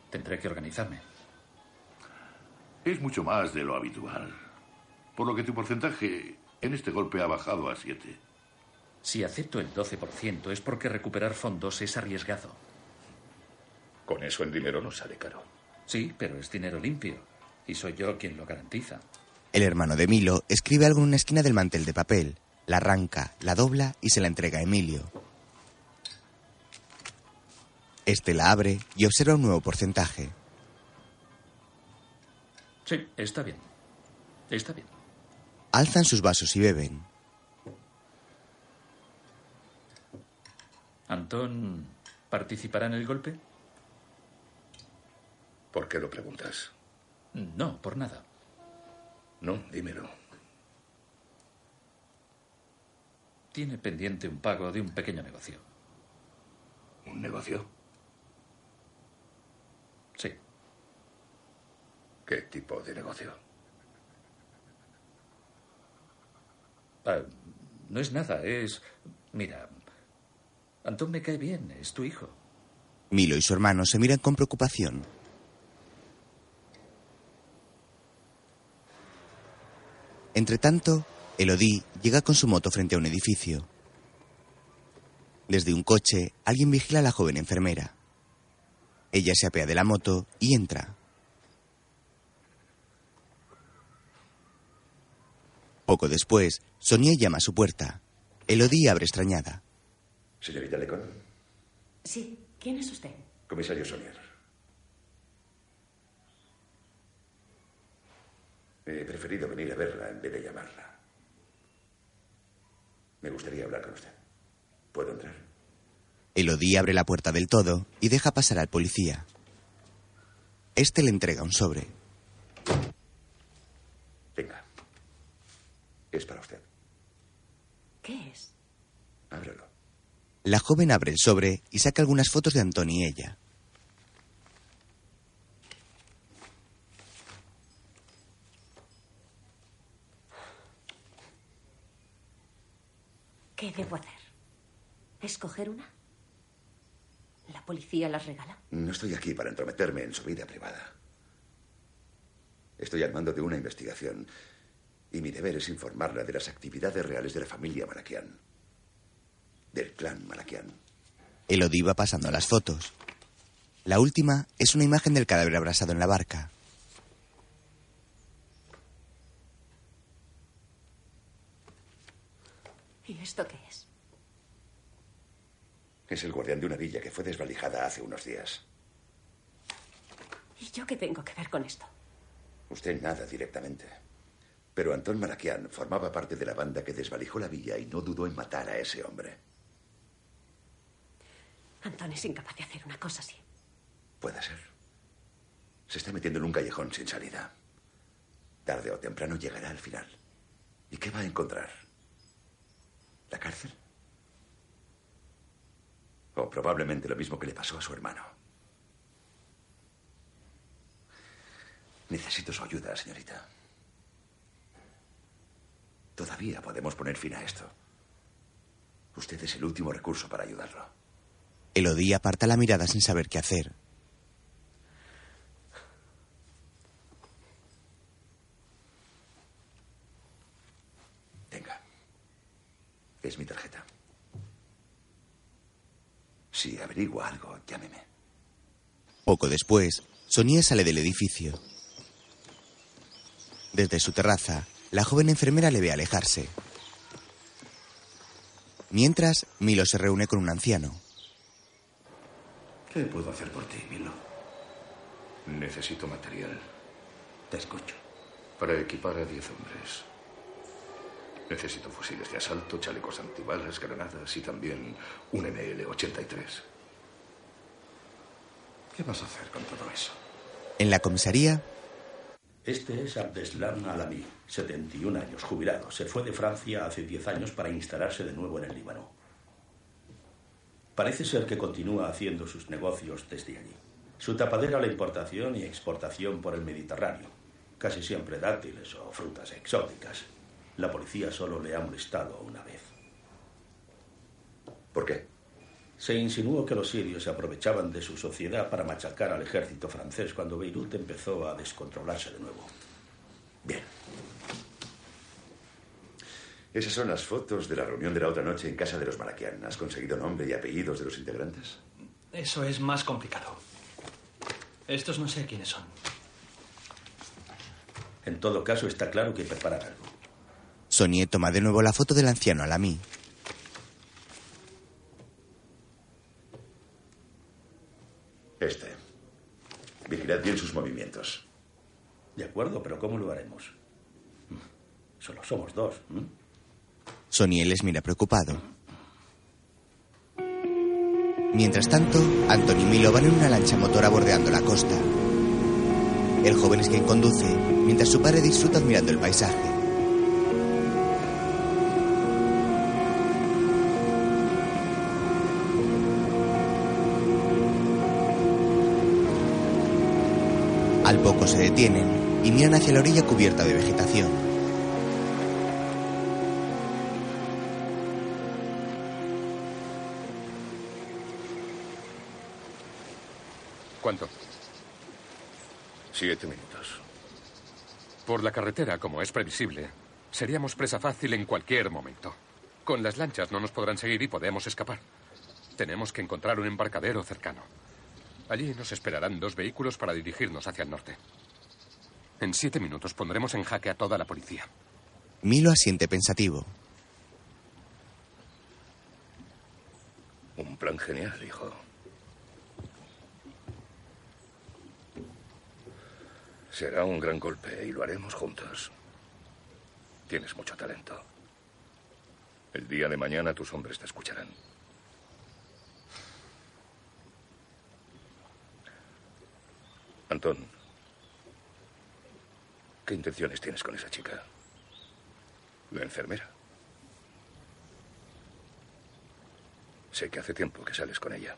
Tendré que organizarme. Es mucho más de lo habitual. Por lo que tu porcentaje en este golpe ha bajado a 7. Si acepto el 12% es porque recuperar fondos es arriesgado. Con eso el dinero no sale caro. Sí, pero es dinero limpio. Y soy yo quien lo garantiza. El hermano de Milo escribe algo en una esquina del mantel de papel, la arranca, la dobla y se la entrega a Emilio. Este la abre y observa un nuevo porcentaje. Sí, está bien. Está bien. Alzan sus vasos y beben. ¿Antón participará en el golpe? ¿Por qué lo preguntas? No, por nada. No, dímelo. Tiene pendiente un pago de un pequeño negocio. ¿Un negocio? Sí. ¿Qué tipo de negocio? Ah, no es nada, es... Mira, Antón me cae bien, es tu hijo. Milo y su hermano se miran con preocupación. Entretanto, Elodie llega con su moto frente a un edificio. Desde un coche, alguien vigila a la joven enfermera. Ella se apea de la moto y entra. Poco después, Sonia llama a su puerta. Elodie abre extrañada. Señorita Lecon, Sí, ¿quién es usted? comisario Sonier. He preferido venir a verla en vez de llamarla. Me gustaría hablar con usted. ¿Puedo entrar? Elodie abre la puerta del todo y deja pasar al policía. Este le entrega un sobre. Venga. Es para usted. ¿Qué es? Ábrelo. La joven abre el sobre y saca algunas fotos de Antón y ella. ¿Qué debo hacer? ¿Escoger una? ¿La policía las regala? No estoy aquí para entrometerme en su vida privada. Estoy al mando de una investigación y mi deber es informarla de las actividades reales de la familia Malakian. Del clan Malakian. Elodie va pasando las fotos. La última es una imagen del cadáver abrasado en la barca. ¿Y esto qué es? Es el guardián de una villa que fue desvalijada hace unos días. ¿Y yo qué tengo que ver con esto? Usted nada directamente. Pero Antón Malakian formaba parte de la banda que desvalijó la villa y no dudó en matar a ese hombre. Antón es incapaz de hacer una cosa así. Puede ser. Se está metiendo en un callejón sin salida. Tarde o temprano llegará al final. ¿Y qué va a encontrar? ¿La cárcel? O probablemente lo mismo que le pasó a su hermano. Necesito su ayuda, señorita. Todavía podemos poner fin a esto. Usted es el último recurso para ayudarlo. Elodie aparta la mirada sin saber qué hacer. Tenga. Es mi tarjeta. Si averigua algo, llámeme. Poco después, Sonia sale del edificio. Desde su terraza, la joven enfermera le ve alejarse. Mientras, Milo se reúne con un anciano. ¿Qué puedo hacer por ti, Milo? Necesito material. Te escucho. Para equipar a 10 hombres. Necesito fusiles de asalto, chalecos antibalas, granadas y también un ML-83. ¿Qué vas a hacer con todo eso? En la comisaría, Este es Abdeslam Alami, 71 años, jubilado. Se fue de Francia hace 10 años para instalarse de nuevo en el Líbano. Parece ser que continúa haciendo sus negocios desde allí. Su tapadera la importación y exportación por el Mediterráneo. Casi siempre dátiles o frutas exóticas. La policía solo le ha molestado una vez. ¿Por qué? Se insinuó que los sirios se aprovechaban de su sociedad para machacar al ejército francés cuando Beirut empezó a descontrolarse de nuevo. Bien. Esas son las fotos de la reunión de la otra noche en casa de los Malakian. ¿Has conseguido nombre y apellidos de los integrantes? Eso es más complicado. Estos no sé quiénes son. En todo caso, está claro que preparan algo. Sonia toma de nuevo la foto del anciano Alami. Este. Vigilad bien sus movimientos. De acuerdo, pero ¿cómo lo haremos? Solo somos dos. ¿m? Sonia les mira preocupado. Mientras tanto, Anton y Milo van en una lancha motora bordeando la costa. El joven es quien conduce, mientras su padre disfruta admirando el paisaje. Se detienen y miran hacia la orilla cubierta de vegetación. ¿Cuánto? Siete minutos. Por la carretera, como es previsible, seríamos presa fácil en cualquier momento. Con las lanchas no nos podrán seguir y podemos escapar. Tenemos que encontrar un embarcadero cercano. Allí nos esperarán dos vehículos para dirigirnos hacia el norte. En siete minutos pondremos en jaque a toda la policía. Milo asiente pensativo. Un plan genial, hijo. Será un gran golpe y lo haremos juntos. Tienes mucho talento. El día de mañana tus hombres te escucharán. Antón, ¿qué intenciones tienes con esa chica? La enfermera. Sé que hace tiempo que sales con ella.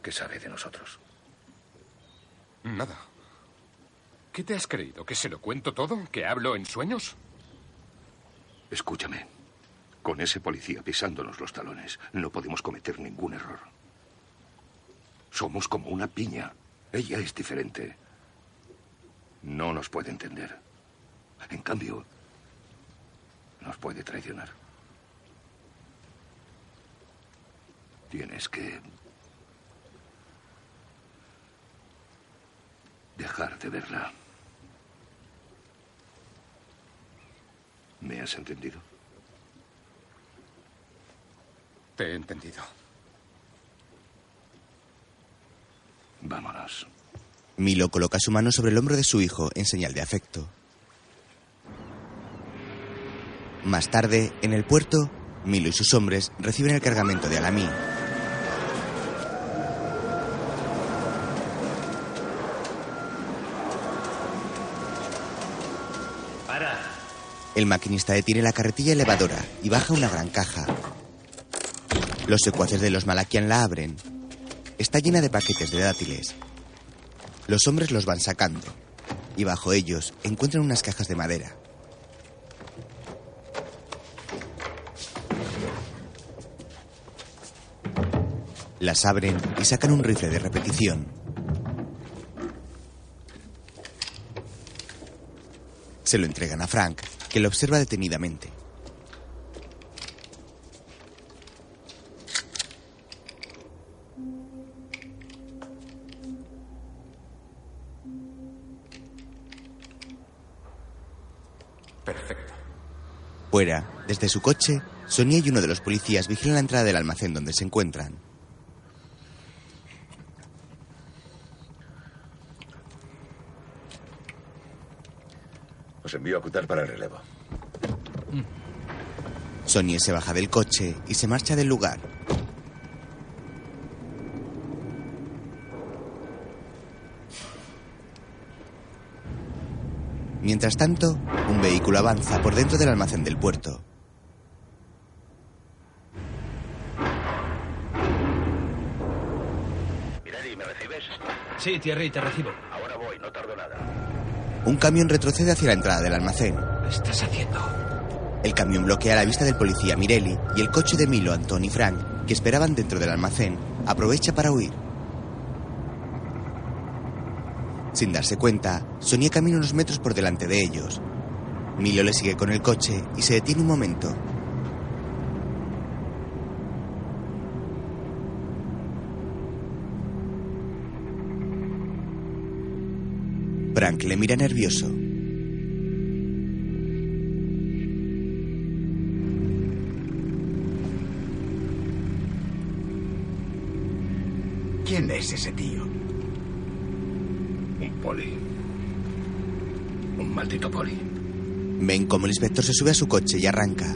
¿Qué sabe de nosotros? Nada. ¿Qué te has creído? ¿Que se lo cuento todo? ¿Que hablo en sueños? Escúchame. Con ese policía pisándonos los talones, no podemos cometer ningún error. Somos como una piña. Ella es diferente. No nos puede entender. En cambio, nos puede traicionar. Tienes que dejar de verla. ¿Me has entendido? Te he entendido. Vámonos. Milo coloca su mano sobre el hombro de su hijo en señal de afecto. Más tarde, en el puerto, Milo y sus hombres reciben el cargamento de Alamí. ¡Para! El maquinista detiene la carretilla elevadora y baja una gran caja. Los secuaces de los Malakian la abren. Está llena de paquetes de dátiles. Los hombres los van sacando. Y bajo ellos encuentran unas cajas de madera. Las abren y sacan un rifle de repetición. Se lo entregan a Frank, que lo observa detenidamente. Fuera, desde su coche, Sonia y uno de los policías vigilan la entrada del almacén donde se encuentran. Os envío a Cutar para el relevo. Sonia se baja del coche y se marcha del lugar. Mientras tanto, un vehículo avanza por dentro del almacén del puerto. Mirari, ¿me recibes? Sí, Thierry, te recibo. Ahora voy, no tardo nada. Un camión retrocede hacia la entrada del almacén. ¿Qué estás haciendo? El camión bloquea la vista del policía Mirelli y el coche de Milo, Anton y Frank, que esperaban dentro del almacén, aprovecha para huir. Sin darse cuenta, Sonia camina unos metros por delante de ellos. Milo le sigue con el coche y se detiene un momento. Frank le mira nervioso. ¿Quién es ese tío? Un maldito poli. Ven como el inspector se sube a su coche y arranca.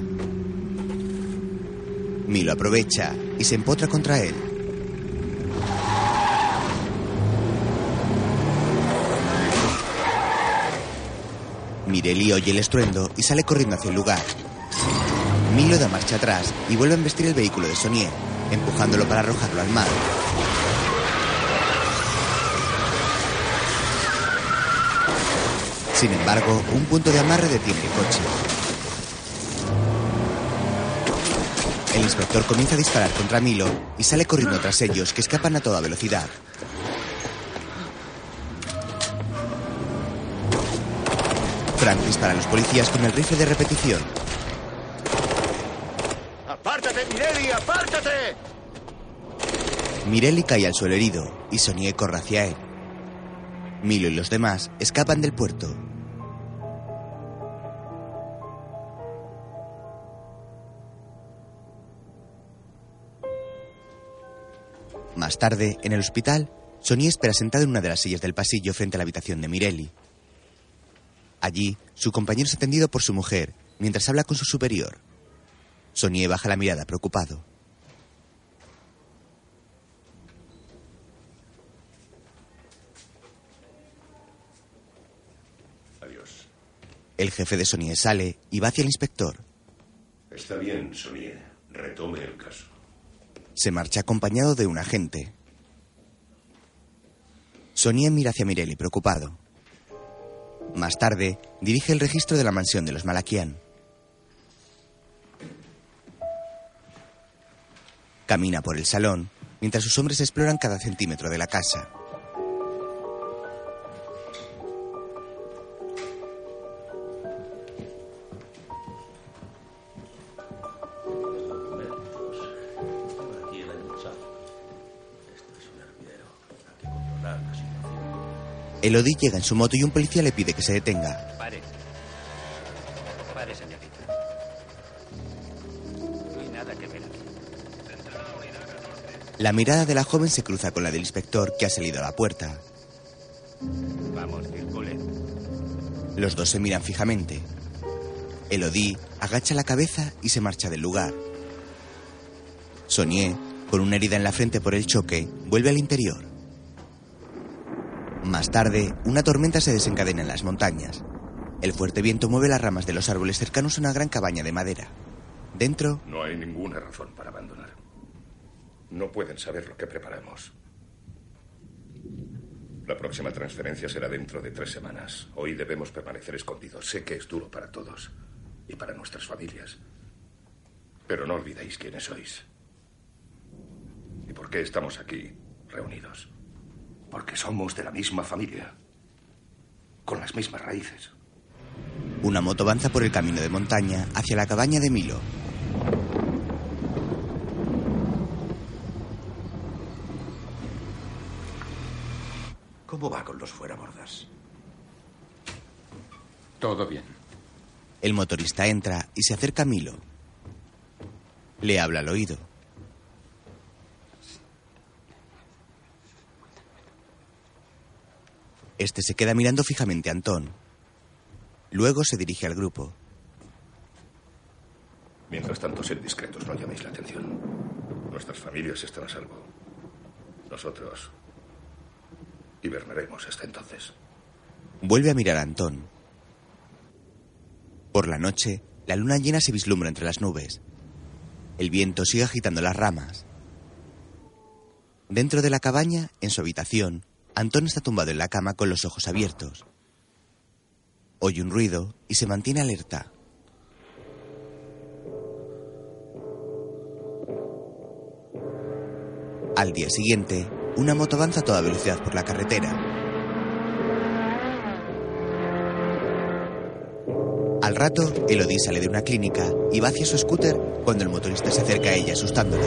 Milo aprovecha y se empotra contra él. Mireli oye el estruendo y sale corriendo hacia el lugar. Milo da marcha atrás y vuelve a embestir el vehículo de Sonier, empujándolo para arrojarlo al mar. Sin embargo, un punto de amarre detiene el coche. El inspector comienza a disparar contra Milo y sale corriendo tras ellos, que escapan a toda velocidad. Frank dispara a los policías con el rifle de repetición. ¡Apártate, Mirelli! ¡Apártate! Mirelli cae al suelo herido y Sonie corre hacia él. Milo y los demás escapan del puerto. Tarde, en el hospital, Sonia espera sentada en una de las sillas del pasillo frente a la habitación de Mirelli. Allí, su compañero es atendido por su mujer, mientras habla con su superior. Sonia baja la mirada preocupado. Adiós. El jefe de Sonia sale y va hacia el inspector. Está bien, Sonia. Retome el caso. Se marcha acompañado de un agente. Sonia mira hacia Mirelli preocupado. Más tarde, dirige el registro de la mansión de los Malakian. Camina por el salón mientras sus hombres exploran cada centímetro de la casa. Elodie llega en su moto y un policía le pide que se detenga. Pare. Pare, señorita. No hay nada que ver aquí. La mirada de la joven se cruza con la del inspector que ha salido a la puerta. Vamos, circule. Los dos se miran fijamente. Elodie agacha la cabeza y se marcha del lugar. Sonier, con una herida en la frente por el choque, vuelve al interior. Más tarde, una tormenta se desencadena en las montañas. El fuerte viento mueve las ramas de los árboles cercanos a una gran cabaña de madera. Dentro, No hay ninguna razón para abandonar. No pueden saber lo que preparamos. La próxima transferencia será dentro de tres semanas. Hoy debemos permanecer escondidos. Sé que es duro para todos y para nuestras familias. Pero no olvidéis quiénes sois. ¿Y por qué estamos aquí reunidos? Porque somos de la misma familia. Con las mismas raíces. una moto avanza por el camino de montaña hacia la cabaña de Milo. ¿Cómo va con los fuerabordas? Todo bien. El motorista entra y se acerca a Milo. Le habla al oído. Este se queda mirando fijamente a Antón. Luego se dirige al grupo. Mientras tanto, sed discretos, no llaméis la atención. Nuestras familias están a salvo. Nosotros hibernaremos hasta entonces. Vuelve a mirar a Antón. Por la noche, la luna llena se vislumbra entre las nubes. El viento sigue agitando las ramas. Dentro de la cabaña, en su habitación, Antón está tumbado en la cama con los ojos abiertos. Oye un ruido y se mantiene alerta. Al día siguiente, una moto avanza a toda velocidad por la carretera. Al rato, Elodie sale de una clínica y va hacia su scooter cuando el motorista se acerca a ella asustándola.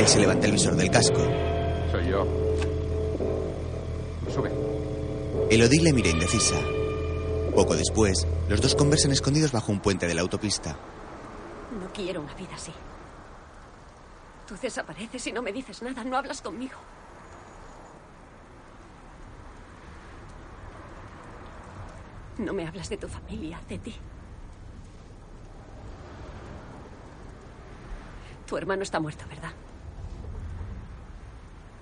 Él se levanta el visor del casco. Soy yo. Sube. Elodie le mira indecisa. Poco después, los dos conversan escondidos bajo un puente de la autopista. No quiero una vida así. Tú desapareces y no me dices nada, no hablas conmigo. No me hablas de tu familia, de ti. Tu hermano está muerto, ¿verdad?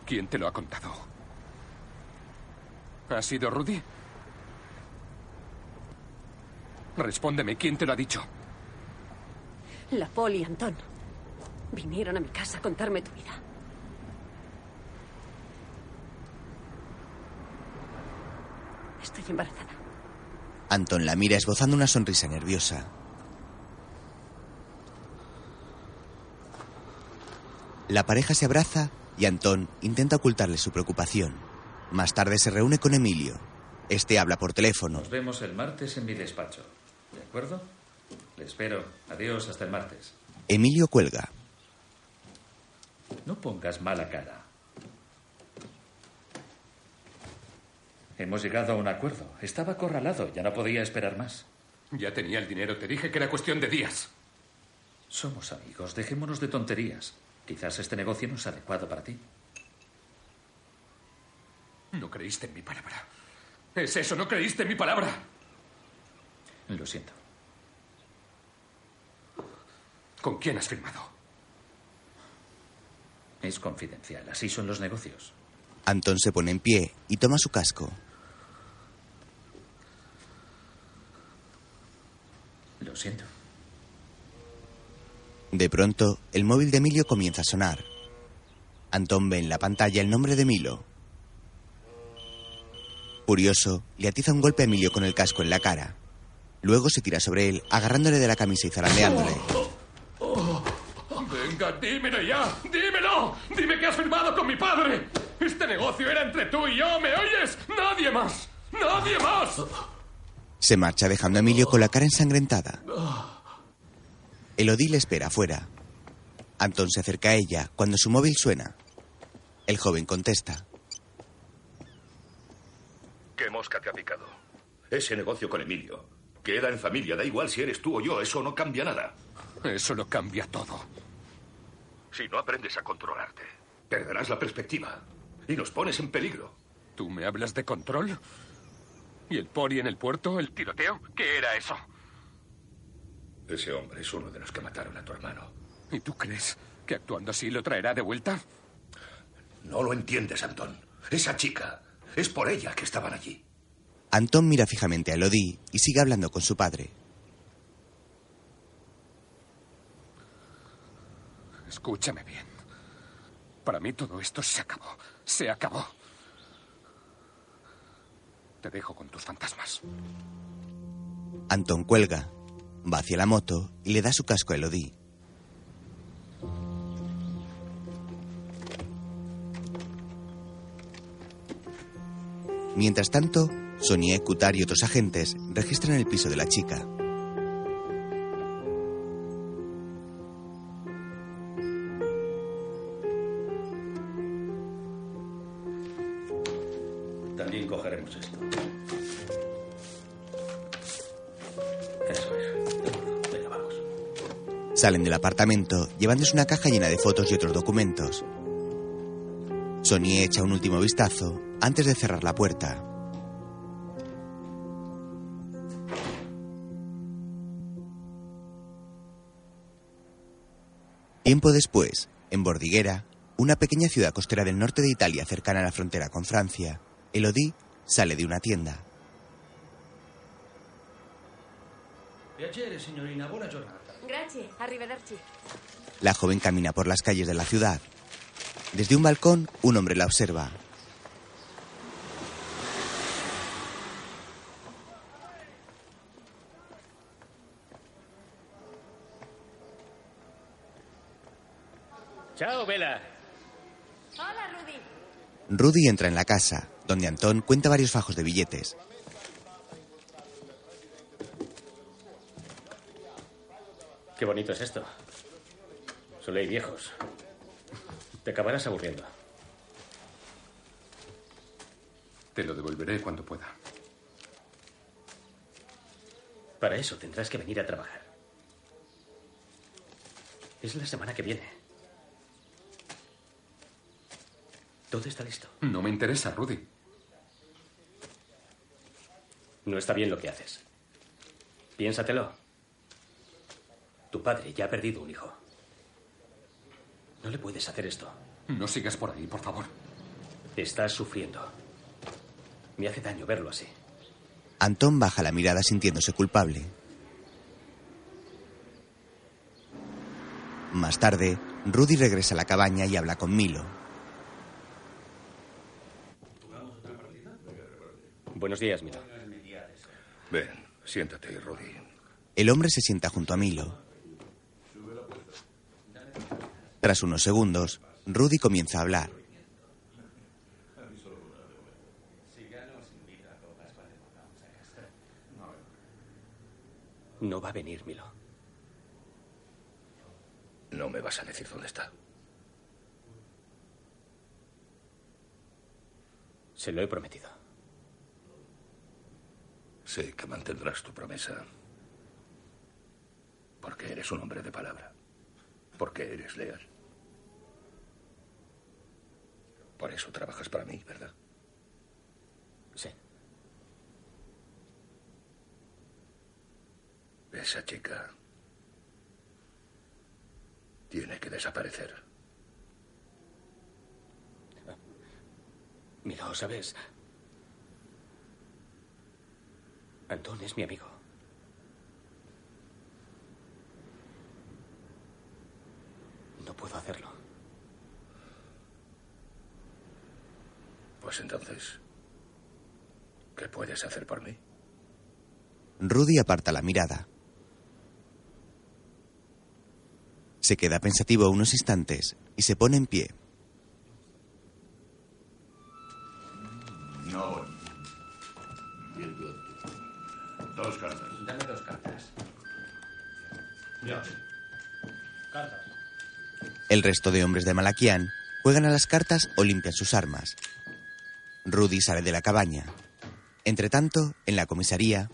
¿Quién te lo ha contado? ¿Ha sido Rudy? Respóndeme, ¿quién te lo ha dicho? La y Antón vinieron a mi casa a contarme tu vida. Estoy embarazada. Anton la mira esbozando una sonrisa nerviosa. La pareja se abraza y Antón intenta ocultarle su preocupación. Más tarde se reúne con Emilio. Este habla por teléfono. Nos vemos el martes en mi despacho. ¿De acuerdo? Le espero. Adiós, hasta el martes. Emilio cuelga. No pongas mala cara. Hemos llegado a un acuerdo. Estaba acorralado, ya no podía esperar más. Ya tenía el dinero, te dije que era cuestión de días. Somos amigos, dejémonos de tonterías. Quizás este negocio no es adecuado para ti. No creíste en mi palabra. Es eso, no creíste en mi palabra. Lo siento. ¿Con quién has firmado? Es confidencial, así son los negocios. Anton se pone en pie y toma su casco. Lo siento. De pronto, el móvil de Emilio comienza a sonar. Antón ve en la pantalla el nombre de Milo. Furioso, le atiza un golpe a Emilio con el casco en la cara. Luego se tira sobre él, agarrándole de la camisa y zarandeándole. Venga, dímelo ya, dímelo. Dime que has firmado con mi padre. Este negocio era entre tú y yo, ¿me oyes? Nadie más, nadie más. Se marcha dejando a Emilio con la cara ensangrentada. Elodie le espera afuera. Antón se acerca a ella cuando su móvil suena. El joven contesta. ¿Qué mosca te ha picado? Ese negocio con Emilio. Queda en familia, da igual si eres tú o yo, eso no cambia nada. Eso lo cambia todo. Si no aprendes a controlarte, perderás la perspectiva y nos pones en peligro. ¿Tú me hablas de control? ¿Y el poli en el puerto? ¿El tiroteo? ¿Qué era eso? Ese hombre es uno de los que mataron a tu hermano. ¿Y tú crees que actuando así lo traerá de vuelta? No lo entiendes, Antón. Esa chica, es por ella que estaban allí. Antón mira fijamente a Elodie y sigue hablando con su padre. Escúchame bien. Para mí todo esto se acabó. Se acabó. Te dejo con tus fantasmas. Antón cuelga, va hacia la moto y le da su casco a Elodie. Mientras tanto, Sonia, Kutar y otros agentes registran el piso de la chica. Salen del apartamento llevándose una caja llena de fotos y otros documentos. Sonia echa un último vistazo antes de cerrar la puerta. Tiempo después, en Bordiguera, una pequeña ciudad costera del norte de Italia cercana a la frontera con Francia, Elodie sale de una tienda. Piacere, signorina, buona giornata. Grazie, arrivederci. La joven camina por las calles de la ciudad. Desde un balcón, un hombre la observa. Chao, Vela. Hola, Rudy. Rudy entra en la casa, donde Antón cuenta varios fajos de billetes. Qué bonito es esto. Solo hay viejos. Te acabarás aburriendo. Te lo devolveré cuando pueda. Para eso tendrás que venir a trabajar. Es la semana que viene. Todo está listo. No me interesa, Rudy. No está bien lo que haces. Piénsatelo. Tu padre ya ha perdido un hijo. No le puedes hacer esto. No sigas por ahí, por favor. Estás sufriendo. Me hace daño verlo así. Antón baja la mirada sintiéndose culpable. Más tarde, Rudy regresa a la cabaña y habla con Milo. Buenos días, Milo. Ven, siéntate, Rudy. El hombre se sienta junto a Milo. Tras unos segundos, Rudy comienza a hablar. No va a venir, Milo. No me vas a decir dónde está. Se lo he prometido. Sé que mantendrás tu promesa. Porque eres un hombre de palabra. Porque eres leal. Por eso trabajas para mí, ¿verdad? Sí. Esa chica tiene que desaparecer. Milo, ¿sabes? Antón es mi amigo. No puedo hacerlo. Pues entonces, ¿qué puedes hacer por mí? Rudy aparta la mirada. Se queda pensativo unos instantes y se pone en pie. No. Dos cartas. Dame dos cartas. Ya. Cartas. El resto de hombres de Malaquián juegan a las cartas o limpian sus armas. Rudy sale de la cabaña. Entretanto, en la comisaría,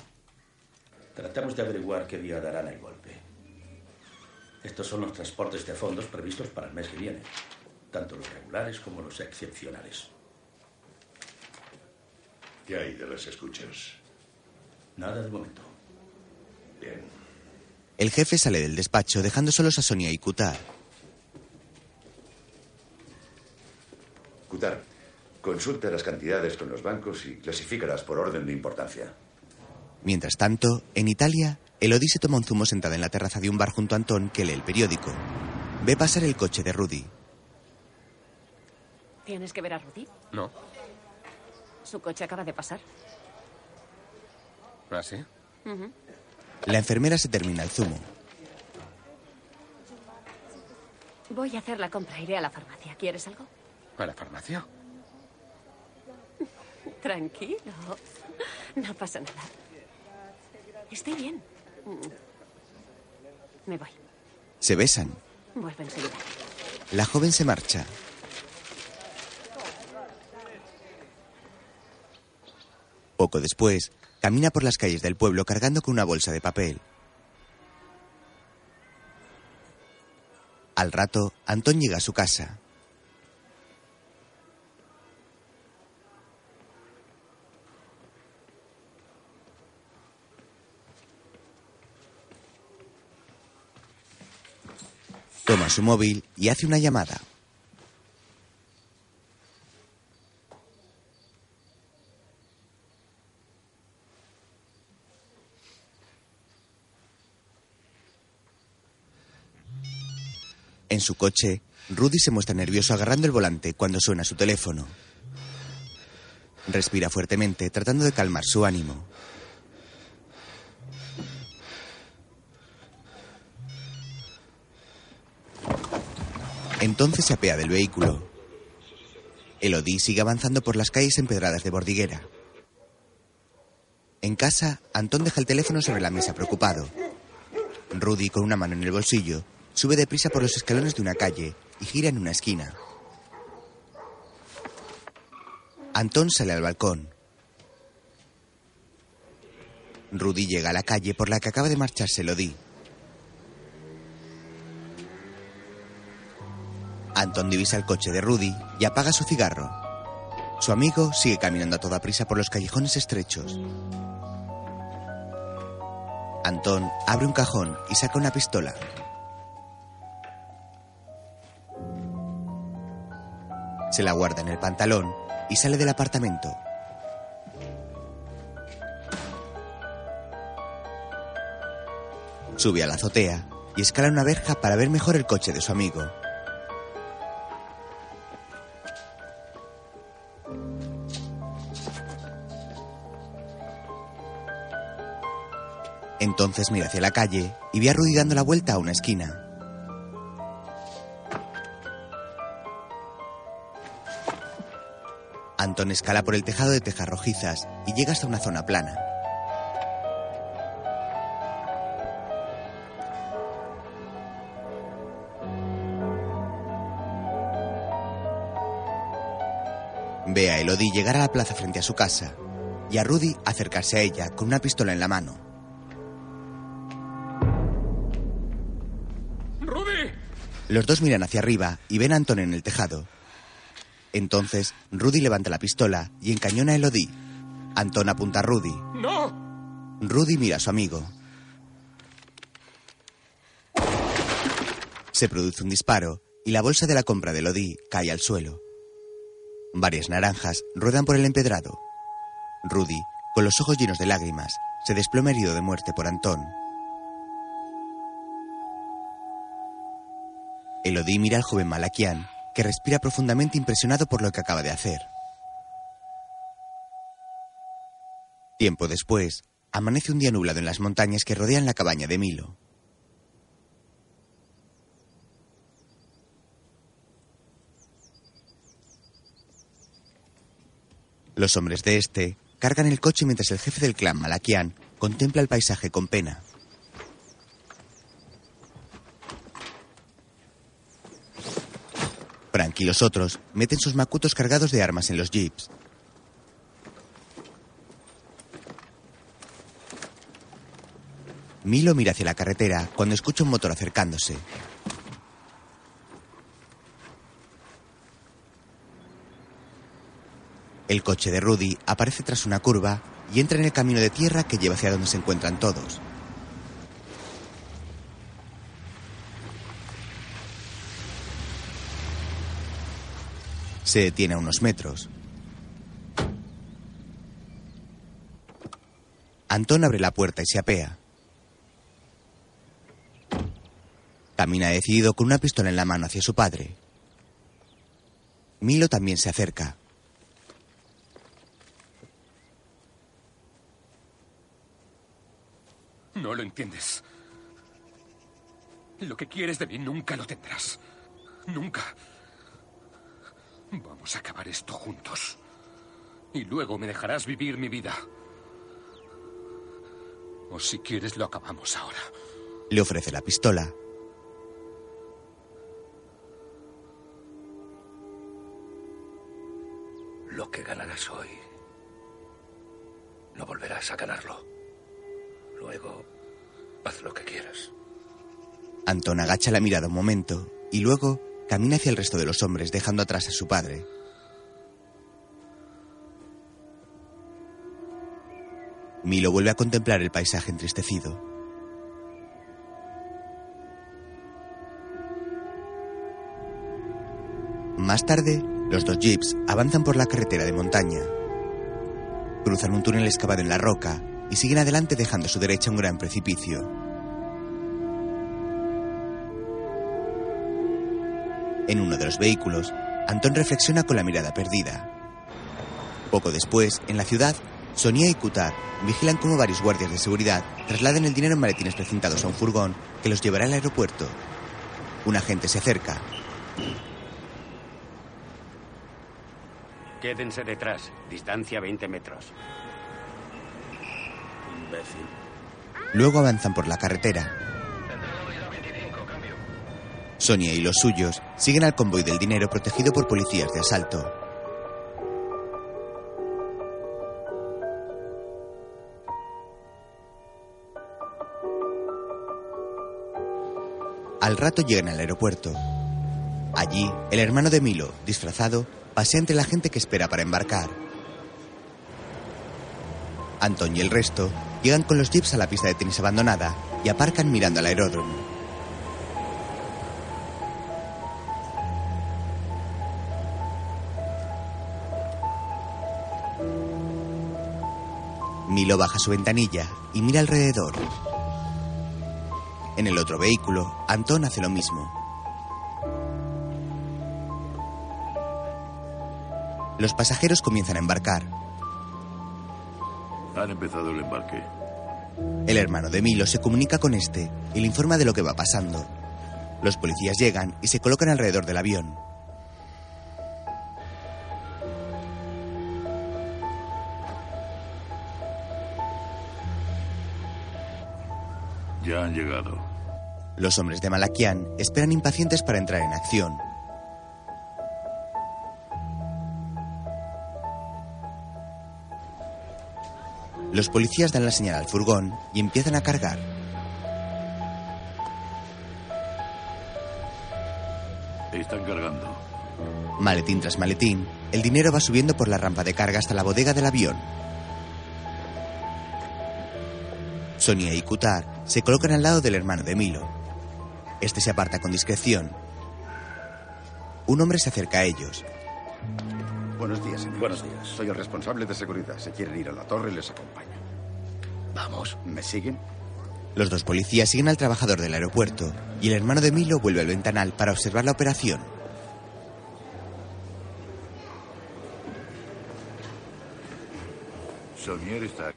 Tratamos de averiguar qué día darán el golpe. Estos son los transportes de fondos previstos para el mes que viene, tanto los regulares como los excepcionales. ¿Qué hay de las escuchas? Nada de momento. Bien. el jefe sale del despacho dejando solos a Sonia y Kutar. Kutar, consulta las cantidades con los bancos y clasifícalas por orden de importancia. Mientras tanto, en Italia, Elodie se toma un zumo sentada en la terraza de un bar junto a Antón que lee el periódico. Ve pasar el coche de Rudy. ¿Tienes que ver a Rudy? No. Su coche acaba de pasar. ¿Ah, sí? La enfermera se termina el zumo. Voy a hacer la compra. Iré a la farmacia. ¿Quieres algo? ¿A la farmacia? Tranquilo. No pasa nada. Estoy bien. Me voy. Se besan. Vuelvo enseguida. La joven se marcha. Poco después, camina por las calles del pueblo cargando con una bolsa de papel. Al rato, Antón llega a su casa. Toma su móvil y hace una llamada. En su coche, Rudy se muestra nervioso agarrando el volante cuando suena su teléfono. Respira fuertemente, tratando de calmar su ánimo. Entonces se apea del vehículo. Elodie sigue avanzando por las calles empedradas de Bordiguera. En casa, Antón deja el teléfono sobre la mesa preocupado. Rudy, con una mano en el bolsillo, sube deprisa por los escalones de una calle y gira en una esquina. Antón sale al balcón. Rudy llega a la calle por la que acaba de marcharse Elodie. Anton divisa el coche de Rudy y apaga su cigarro. Su amigo sigue caminando a toda prisa por los callejones estrechos. Anton abre un cajón y saca una pistola. Se la guarda en el pantalón y sale del apartamento. Sube a la azotea y escala una verja para ver mejor el coche de su amigo. Entonces mira hacia la calle y ve a Rudy dando la vuelta a una esquina. Anton escala por el tejado de tejas rojizas y llega hasta una zona plana. Ve a Elodie llegar a la plaza frente a su casa y a Rudy acercarse a ella con una pistola en la mano. Los dos miran hacia arriba y ven a Anton en el tejado. Entonces, Rudy levanta la pistola y encañona a Elodie. Anton apunta a Rudy. ¡No! Rudy mira a su amigo. Se produce un disparo y la bolsa de la compra de Elodie cae al suelo. Varias naranjas ruedan por el empedrado. Rudy, con los ojos llenos de lágrimas, se desploma herido de muerte por Antón. Elodie mira al joven Malaquian, que respira profundamente impresionado por lo que acaba de hacer. Tiempo después, amanece un día nublado en las montañas que rodean la cabaña de Milo. Los hombres de este cargan el coche mientras el jefe del clan Malaquian contempla el paisaje con pena. Frank y los otros meten sus macutos cargados de armas en los jeeps. Milo mira hacia la carretera cuando escucha un motor acercándose. El coche de Rudy aparece tras una curva y entra en el camino de tierra que lleva hacia donde se encuentran todos. Se detiene a unos metros. Antón abre la puerta y se apea. Camina decidido con una pistola en la mano hacia su padre. Milo también se acerca. No lo entiendes. Lo que quieres de mí nunca lo tendrás. Nunca. Vamos a acabar esto juntos. Y luego me dejarás vivir mi vida. O si quieres, lo acabamos ahora. Le ofrece la pistola. Lo que ganarás hoy, no volverás a ganarlo. Luego, haz lo que quieras. Antón agacha la mirada un momento y luego camina hacia el resto de los hombres dejando atrás a su padre. Milo vuelve a contemplar el paisaje entristecido. Más tarde, los dos jeeps avanzan por la carretera de montaña. Cruzan un túnel excavado en la roca y siguen adelante dejando a su derecha un gran precipicio. En uno de los vehículos, Antón reflexiona con la mirada perdida. Poco después, en la ciudad, Sonia y Kutar vigilan cómo varios guardias de seguridad trasladan el dinero en maletines precintados a un furgón que los llevará al aeropuerto. Un agente se acerca. Quédense detrás. Distancia 20 metros. Imbécil. Luego avanzan por la carretera. Sonia y los suyos siguen al convoy del dinero protegido por policías de asalto. Al rato llegan al aeropuerto. Allí, el hermano de Milo, disfrazado, pasea entre la gente que espera para embarcar. Anton y el resto llegan con los jeeps a la pista de tenis abandonada y aparcan mirando al aeródromo. Milo baja su ventanilla y mira alrededor. En el otro vehículo, Anton hace lo mismo. Los pasajeros comienzan a embarcar. Han empezado el embarque. El hermano de Milo se comunica con este y le informa de lo que va pasando. Los policías llegan y se colocan alrededor del avión. Ya han llegado. Los hombres de Malakian esperan impacientes para entrar en acción. Los policías dan la señal al furgón y empiezan a cargar. Están cargando. Maletín tras maletín, el dinero va subiendo por la rampa de carga hasta la bodega del avión. Sonia y Kutar se colocan al lado del hermano de Milo. Este se aparta con discreción. Un hombre se acerca a ellos. Buenos días, señor. Buenos días. Soy el responsable de seguridad. Si quieren ir a la torre, les acompaño. Vamos. ¿Me siguen? Los dos policías siguen al trabajador del aeropuerto y el hermano de Milo vuelve al ventanal para observar la operación. Sonier está aquí.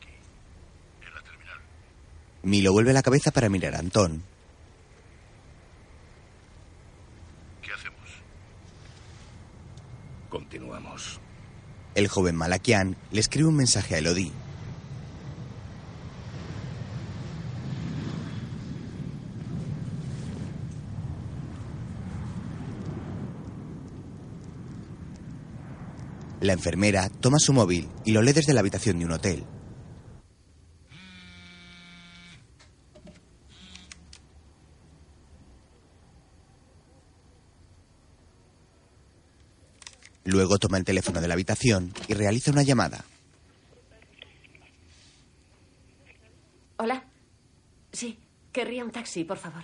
Milo vuelve la cabeza para mirar a Antón. ¿Qué hacemos? Continuamos. El joven Malakian le escribe un mensaje a Elodie. La enfermera toma su móvil y lo lee desde la habitación de un hotel. Luego toma el teléfono de la habitación y realiza una llamada. Hola. Sí, querría un taxi, por favor.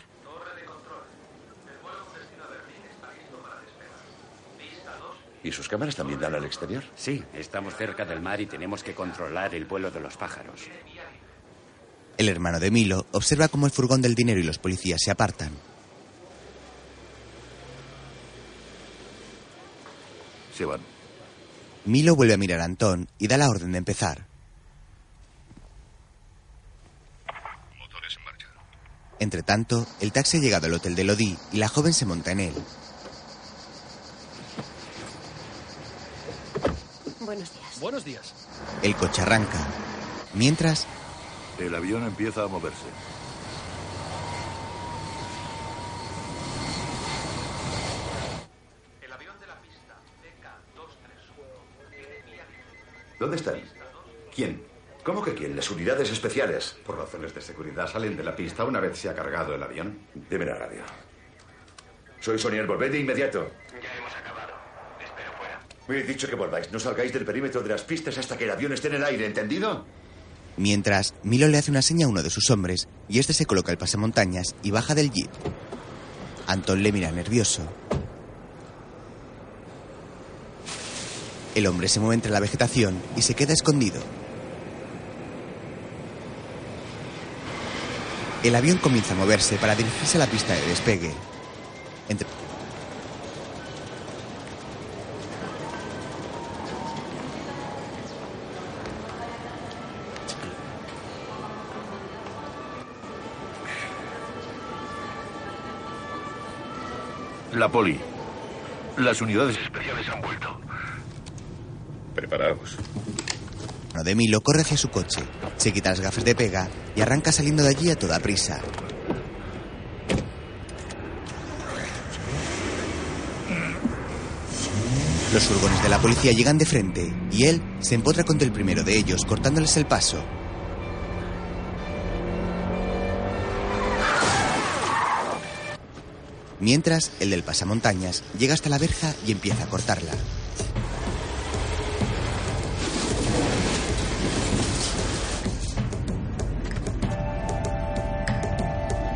¿Y sus cámaras también dan al exterior? Sí, estamos cerca del mar y tenemos que controlar el vuelo de los pájaros. El hermano de Milo observa cómo el furgón del dinero y los policías se apartan. Se van. Milo vuelve a mirar a Antón y da la orden de empezar. Motores en marcha. Entre tanto, el taxi ha llegado al hotel de Lodi y la joven se monta en él. Buenos días. Buenos días. El coche arranca. Mientras, El avión empieza a moverse. ¿Dónde están? ¿Quién? ¿Cómo que quién? Las unidades especiales. Por razones de seguridad, salen de la pista una vez se ha cargado el avión. Deme la radio. Soy Sonier, volved de inmediato. Ya hemos acabado. Espero fuera. Me he dicho que volváis. No salgáis del perímetro de las pistas hasta que el avión esté en el aire, ¿entendido? mientras, Milo le hace una seña a uno de sus hombres y este se coloca el pasamontañas y baja del jeep. Antón le mira nervioso. El hombre se mueve entre la vegetación y se queda escondido. El avión comienza a moverse para dirigirse a la pista de despegue. La poli. Las unidades especiales han vuelto. Preparaos. Uno de Milo corre hacia su coche, se quita las gafas de pega y arranca saliendo de allí a toda prisa. Los furgones de la policía llegan de frente y él se empotra contra el primero de ellos, cortándoles el paso. Mientras, el del pasamontañas llega hasta la verja y empieza a cortarla.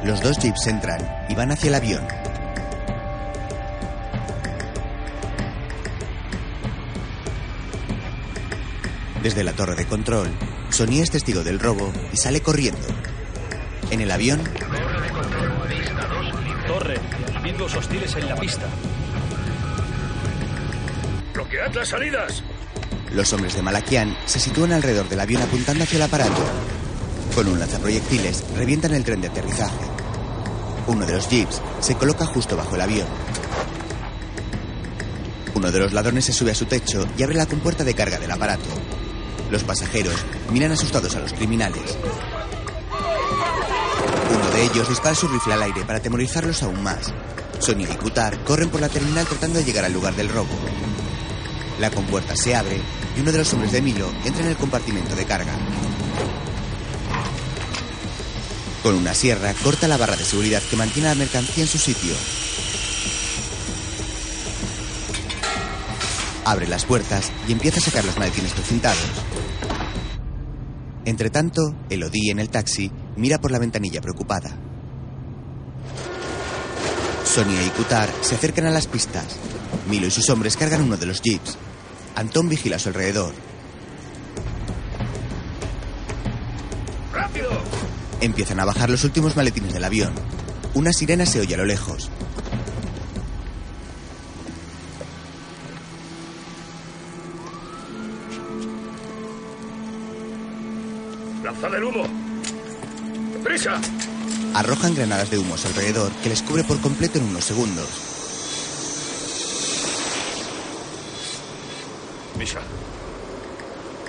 Los dos jeeps entran y van hacia el avión. Desde la torre de control, Sonia es testigo del robo y sale corriendo. En el avión, Torre, individuos hostiles en la pista. ¡Bloquead las salidas! los hombres de Malakian se sitúan alrededor del avión apuntando hacia el aparato. Con un lanzaproyectiles revientan el tren de aterrizaje. Uno de los jeeps se coloca justo bajo el avión. Uno de los ladrones se sube a su techo y abre la compuerta de carga del aparato. Los pasajeros miran asustados a los criminales. Uno de ellos dispara su rifle al aire para atemorizarlos aún más. Sonia y Kutar corren por la terminal tratando de llegar al lugar del robo. La compuerta se abre y uno de los hombres de Milo entra en el compartimento de carga. Con una sierra corta la barra de seguridad que mantiene la mercancía en su sitio. Abre las puertas y empieza a sacar los maletines precintados. Entre tanto, Elodie en el taxi mira por la ventanilla preocupada. Sonia y Kutar se acercan a las pistas. Milo y sus hombres cargan uno de los jeeps. Antón vigila a su alrededor. Empiezan a bajar los últimos maletines del avión. Una sirena se oye a lo lejos. ¡Lanzad el humo! ¡Prisa! Arrojan granadas de humo a su alrededor que les cubre por completo en unos segundos. Misha,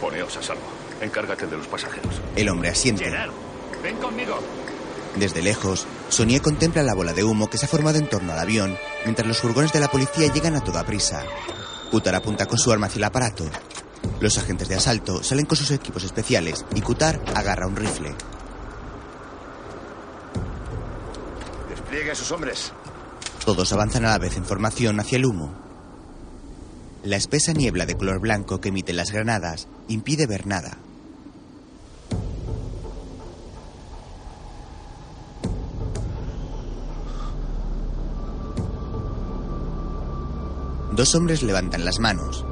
poneos a salvo. Encárgate de los pasajeros. El hombre asiente. Gerard, ven conmigo. Desde lejos, Sonia contempla la bola de humo que se ha formado en torno al avión, mientras los furgones de la policía llegan a toda prisa. Kutar apunta con su arma hacia el aparato. Los agentes de asalto salen con sus equipos especiales y Kutar agarra un rifle. Despliegue a sus hombres. Todos avanzan a la vez en formación hacia el humo. La espesa niebla de color blanco que emiten las granadas impide ver nada. Dos hombres levantan las manos.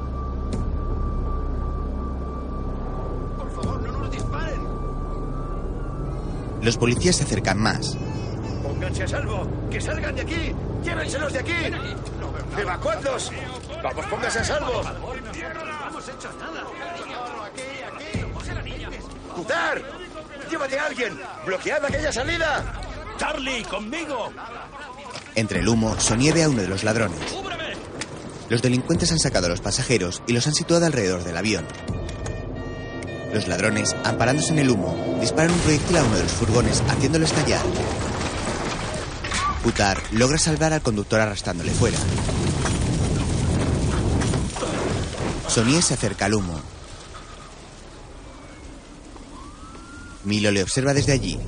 Por favor, no nos disparen. Los policías se acercan más. Pónganse a salvo. ¡Que salgan de aquí! ¡Llévenselos de aquí! ¡Evacuadlos! ¡Vamos, pónganse a salvo! No hemos hecho nada. ¡Kutar! ¡Llévate a alguien! ¡Bloquead aquella salida! Charlie, conmigo. Entre el humo, Sonia ve a uno de los ladrones. Los delincuentes han sacado a los pasajeros y los han situado alrededor del avión. Los ladrones, amparándose en el humo, disparan un proyectil a uno de los furgones, haciéndolo estallar. Kutar logra salvar al conductor arrastrándole fuera. Sonia se acerca al humo. Milo le observa desde allí.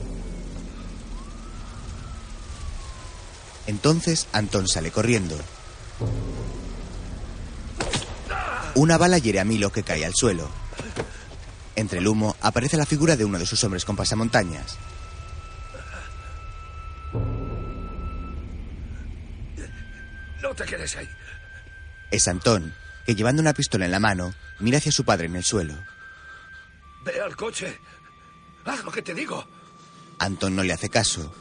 Entonces Antón sale corriendo. Una bala hiere a Milo que cae al suelo. Entre el humo aparece la figura de uno de sus hombres con pasamontañas. No te quedes ahí. Es Antón, que llevando una pistola en la mano, mira hacia su padre en el suelo. Ve al coche. Haz lo que te digo. Antón no le hace caso.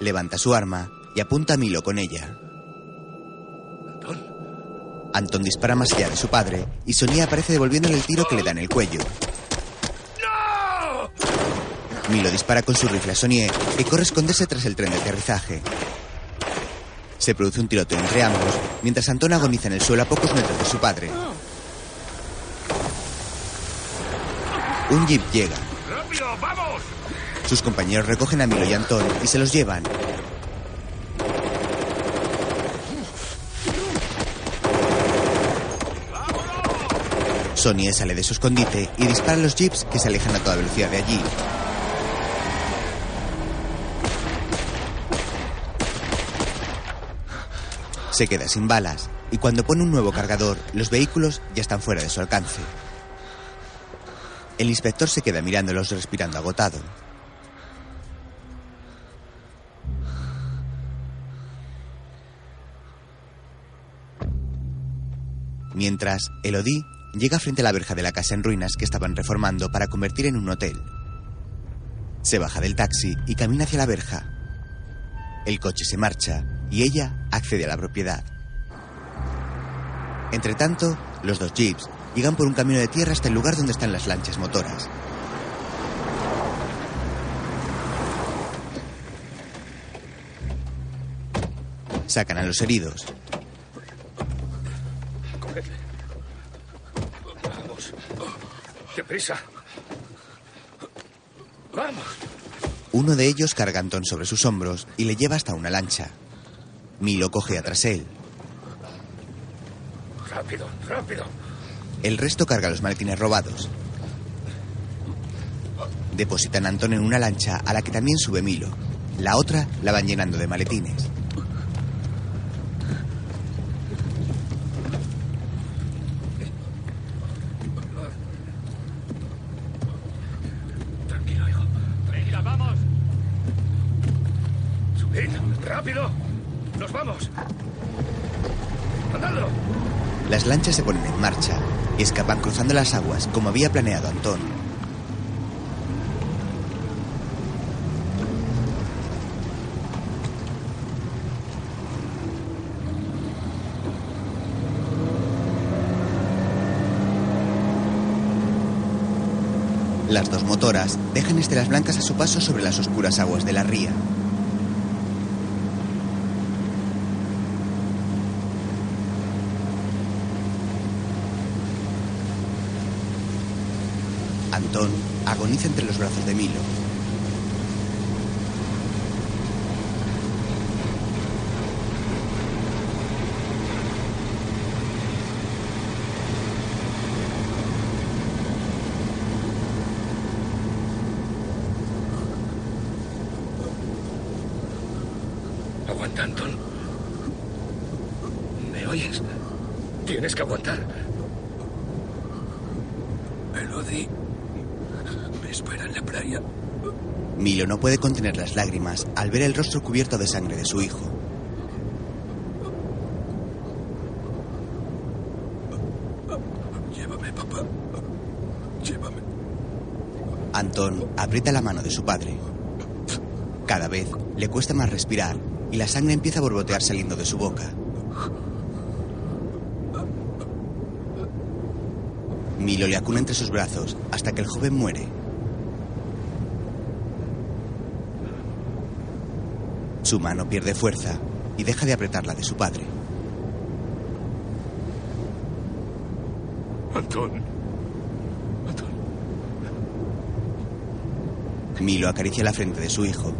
Levanta su arma y apunta a Milo con ella. Antón dispara más allá de su padre y Sonia aparece devolviéndole el tiro que le da en el cuello. Milo dispara con su rifle a Sonia, que corre a esconderse tras el tren de aterrizaje. Se produce un tiroteo entre ambos, mientras Antón agoniza en el suelo a pocos metros de su padre. Un jeep llega. ¡Rápido, vamos! Sus compañeros recogen a Milo y Antón y se los llevan. Sonia sale de su escondite y dispara a los jeeps que se alejan a toda velocidad de allí. Se queda sin balas y cuando pone un nuevo cargador, los vehículos ya están fuera de su alcance. El inspector se queda mirándolos respirando agotado. Mientras, Elodie llega frente a la verja de la casa en ruinas que estaban reformando para convertir en un hotel. Se baja del taxi y camina hacia la verja. El coche se marcha y ella accede a la propiedad. Entre tanto, los dos jeeps llegan por un camino de tierra hasta el lugar donde están las lanchas motoras. Sacan a los heridos. Cogedle. Vamos. ¡Deprisa! ¡Vamos! Uno de ellos carga a Antón sobre sus hombros y le lleva hasta una lancha. Milo coge tras él. ¡Rápido, rápido! El resto carga los maletines robados. Depositan a Antón en una lancha a la que también sube Milo. La otra la van llenando de maletines. Tranquilo, hijo. Venga, vamos. Subid, rápido. Nos vamos. Andadlo. Las lanchas se ponen en marcha y escapan cruzando las aguas como había planeado Antón. Las dos motoras dejan estelas blancas a su paso sobre las oscuras aguas de la ría. Antón agoniza entre los brazos de Milo. Aguanta, Anton. ¿Me oyes? Tienes que aguantar. Elodie. Me espera en la playa. Milo no puede contener las lágrimas al ver el rostro cubierto de sangre de su hijo. Llévame, papá. Llévame. Antón aprieta la mano de su padre. Cada vez le cuesta más respirar y la sangre empieza a borbotear saliendo de su boca. Milo le acuna entre sus brazos hasta que el joven muere. Su mano pierde fuerza y deja de apretar la de su padre. Antón. Milo acaricia la frente de su hijo,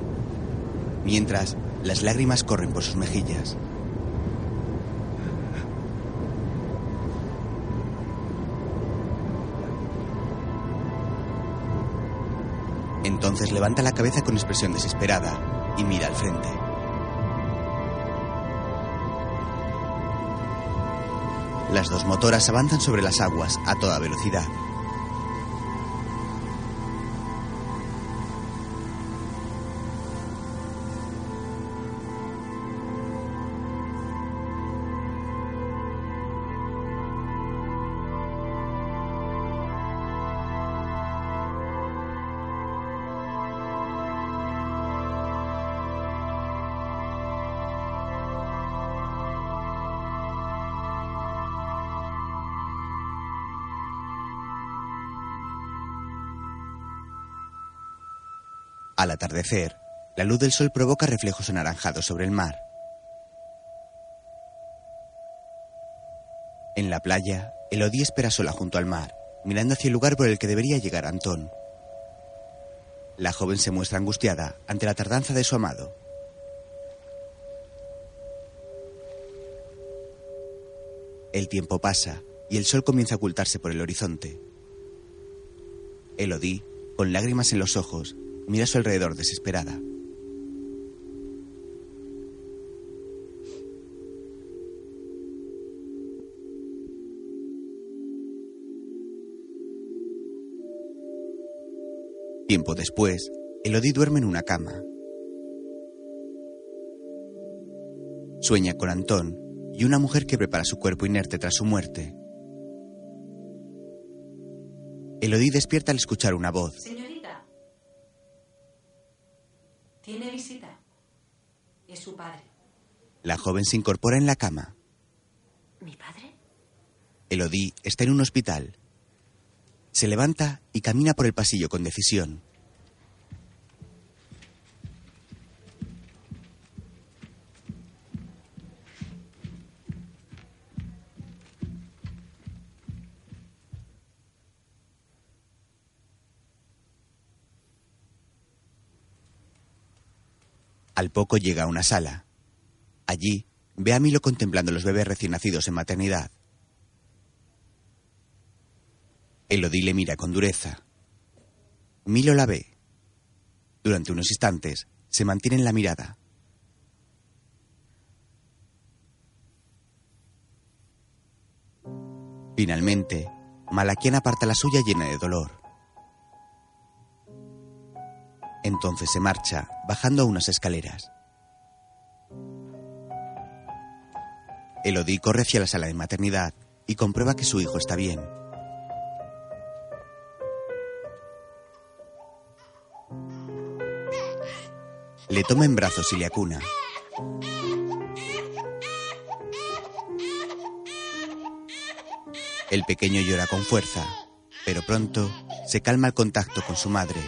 mientras las lágrimas corren por sus mejillas. Entonces levanta la cabeza con expresión desesperada y mira al frente. Las dos motoras avanzan sobre las aguas a toda velocidad. Atardecer, la luz del sol provoca reflejos anaranjados sobre el mar. En la playa, Elodie espera sola junto al mar, mirando hacia el lugar por el que debería llegar Antón. La joven se muestra angustiada ante la tardanza de su amado. El tiempo pasa y el sol comienza a ocultarse por el horizonte. Elodie, con lágrimas en los ojos, Mira a su alrededor desesperada. Tiempo después, Elodie duerme en una cama. Sueña con Antón y una mujer que prepara su cuerpo inerte tras su muerte. Elodie despierta al escuchar una voz. La joven se incorpora en la cama. ¿Mi padre? Elodie está en un hospital. Se levanta y camina por el pasillo con decisión. Al poco llega a una sala. Allí ve a Milo contemplando los bebés recién nacidos en maternidad. Elodie le mira con dureza. Milo la ve. Durante unos instantes se mantiene en la mirada. Finalmente, Malaquian aparta la suya llena de dolor. Entonces se marcha, bajando unas escaleras. Elodie corre hacia la sala de maternidad y comprueba que su hijo está bien. Le toma en brazos y le acuna. El pequeño llora con fuerza, pero pronto se calma al contacto con su madre.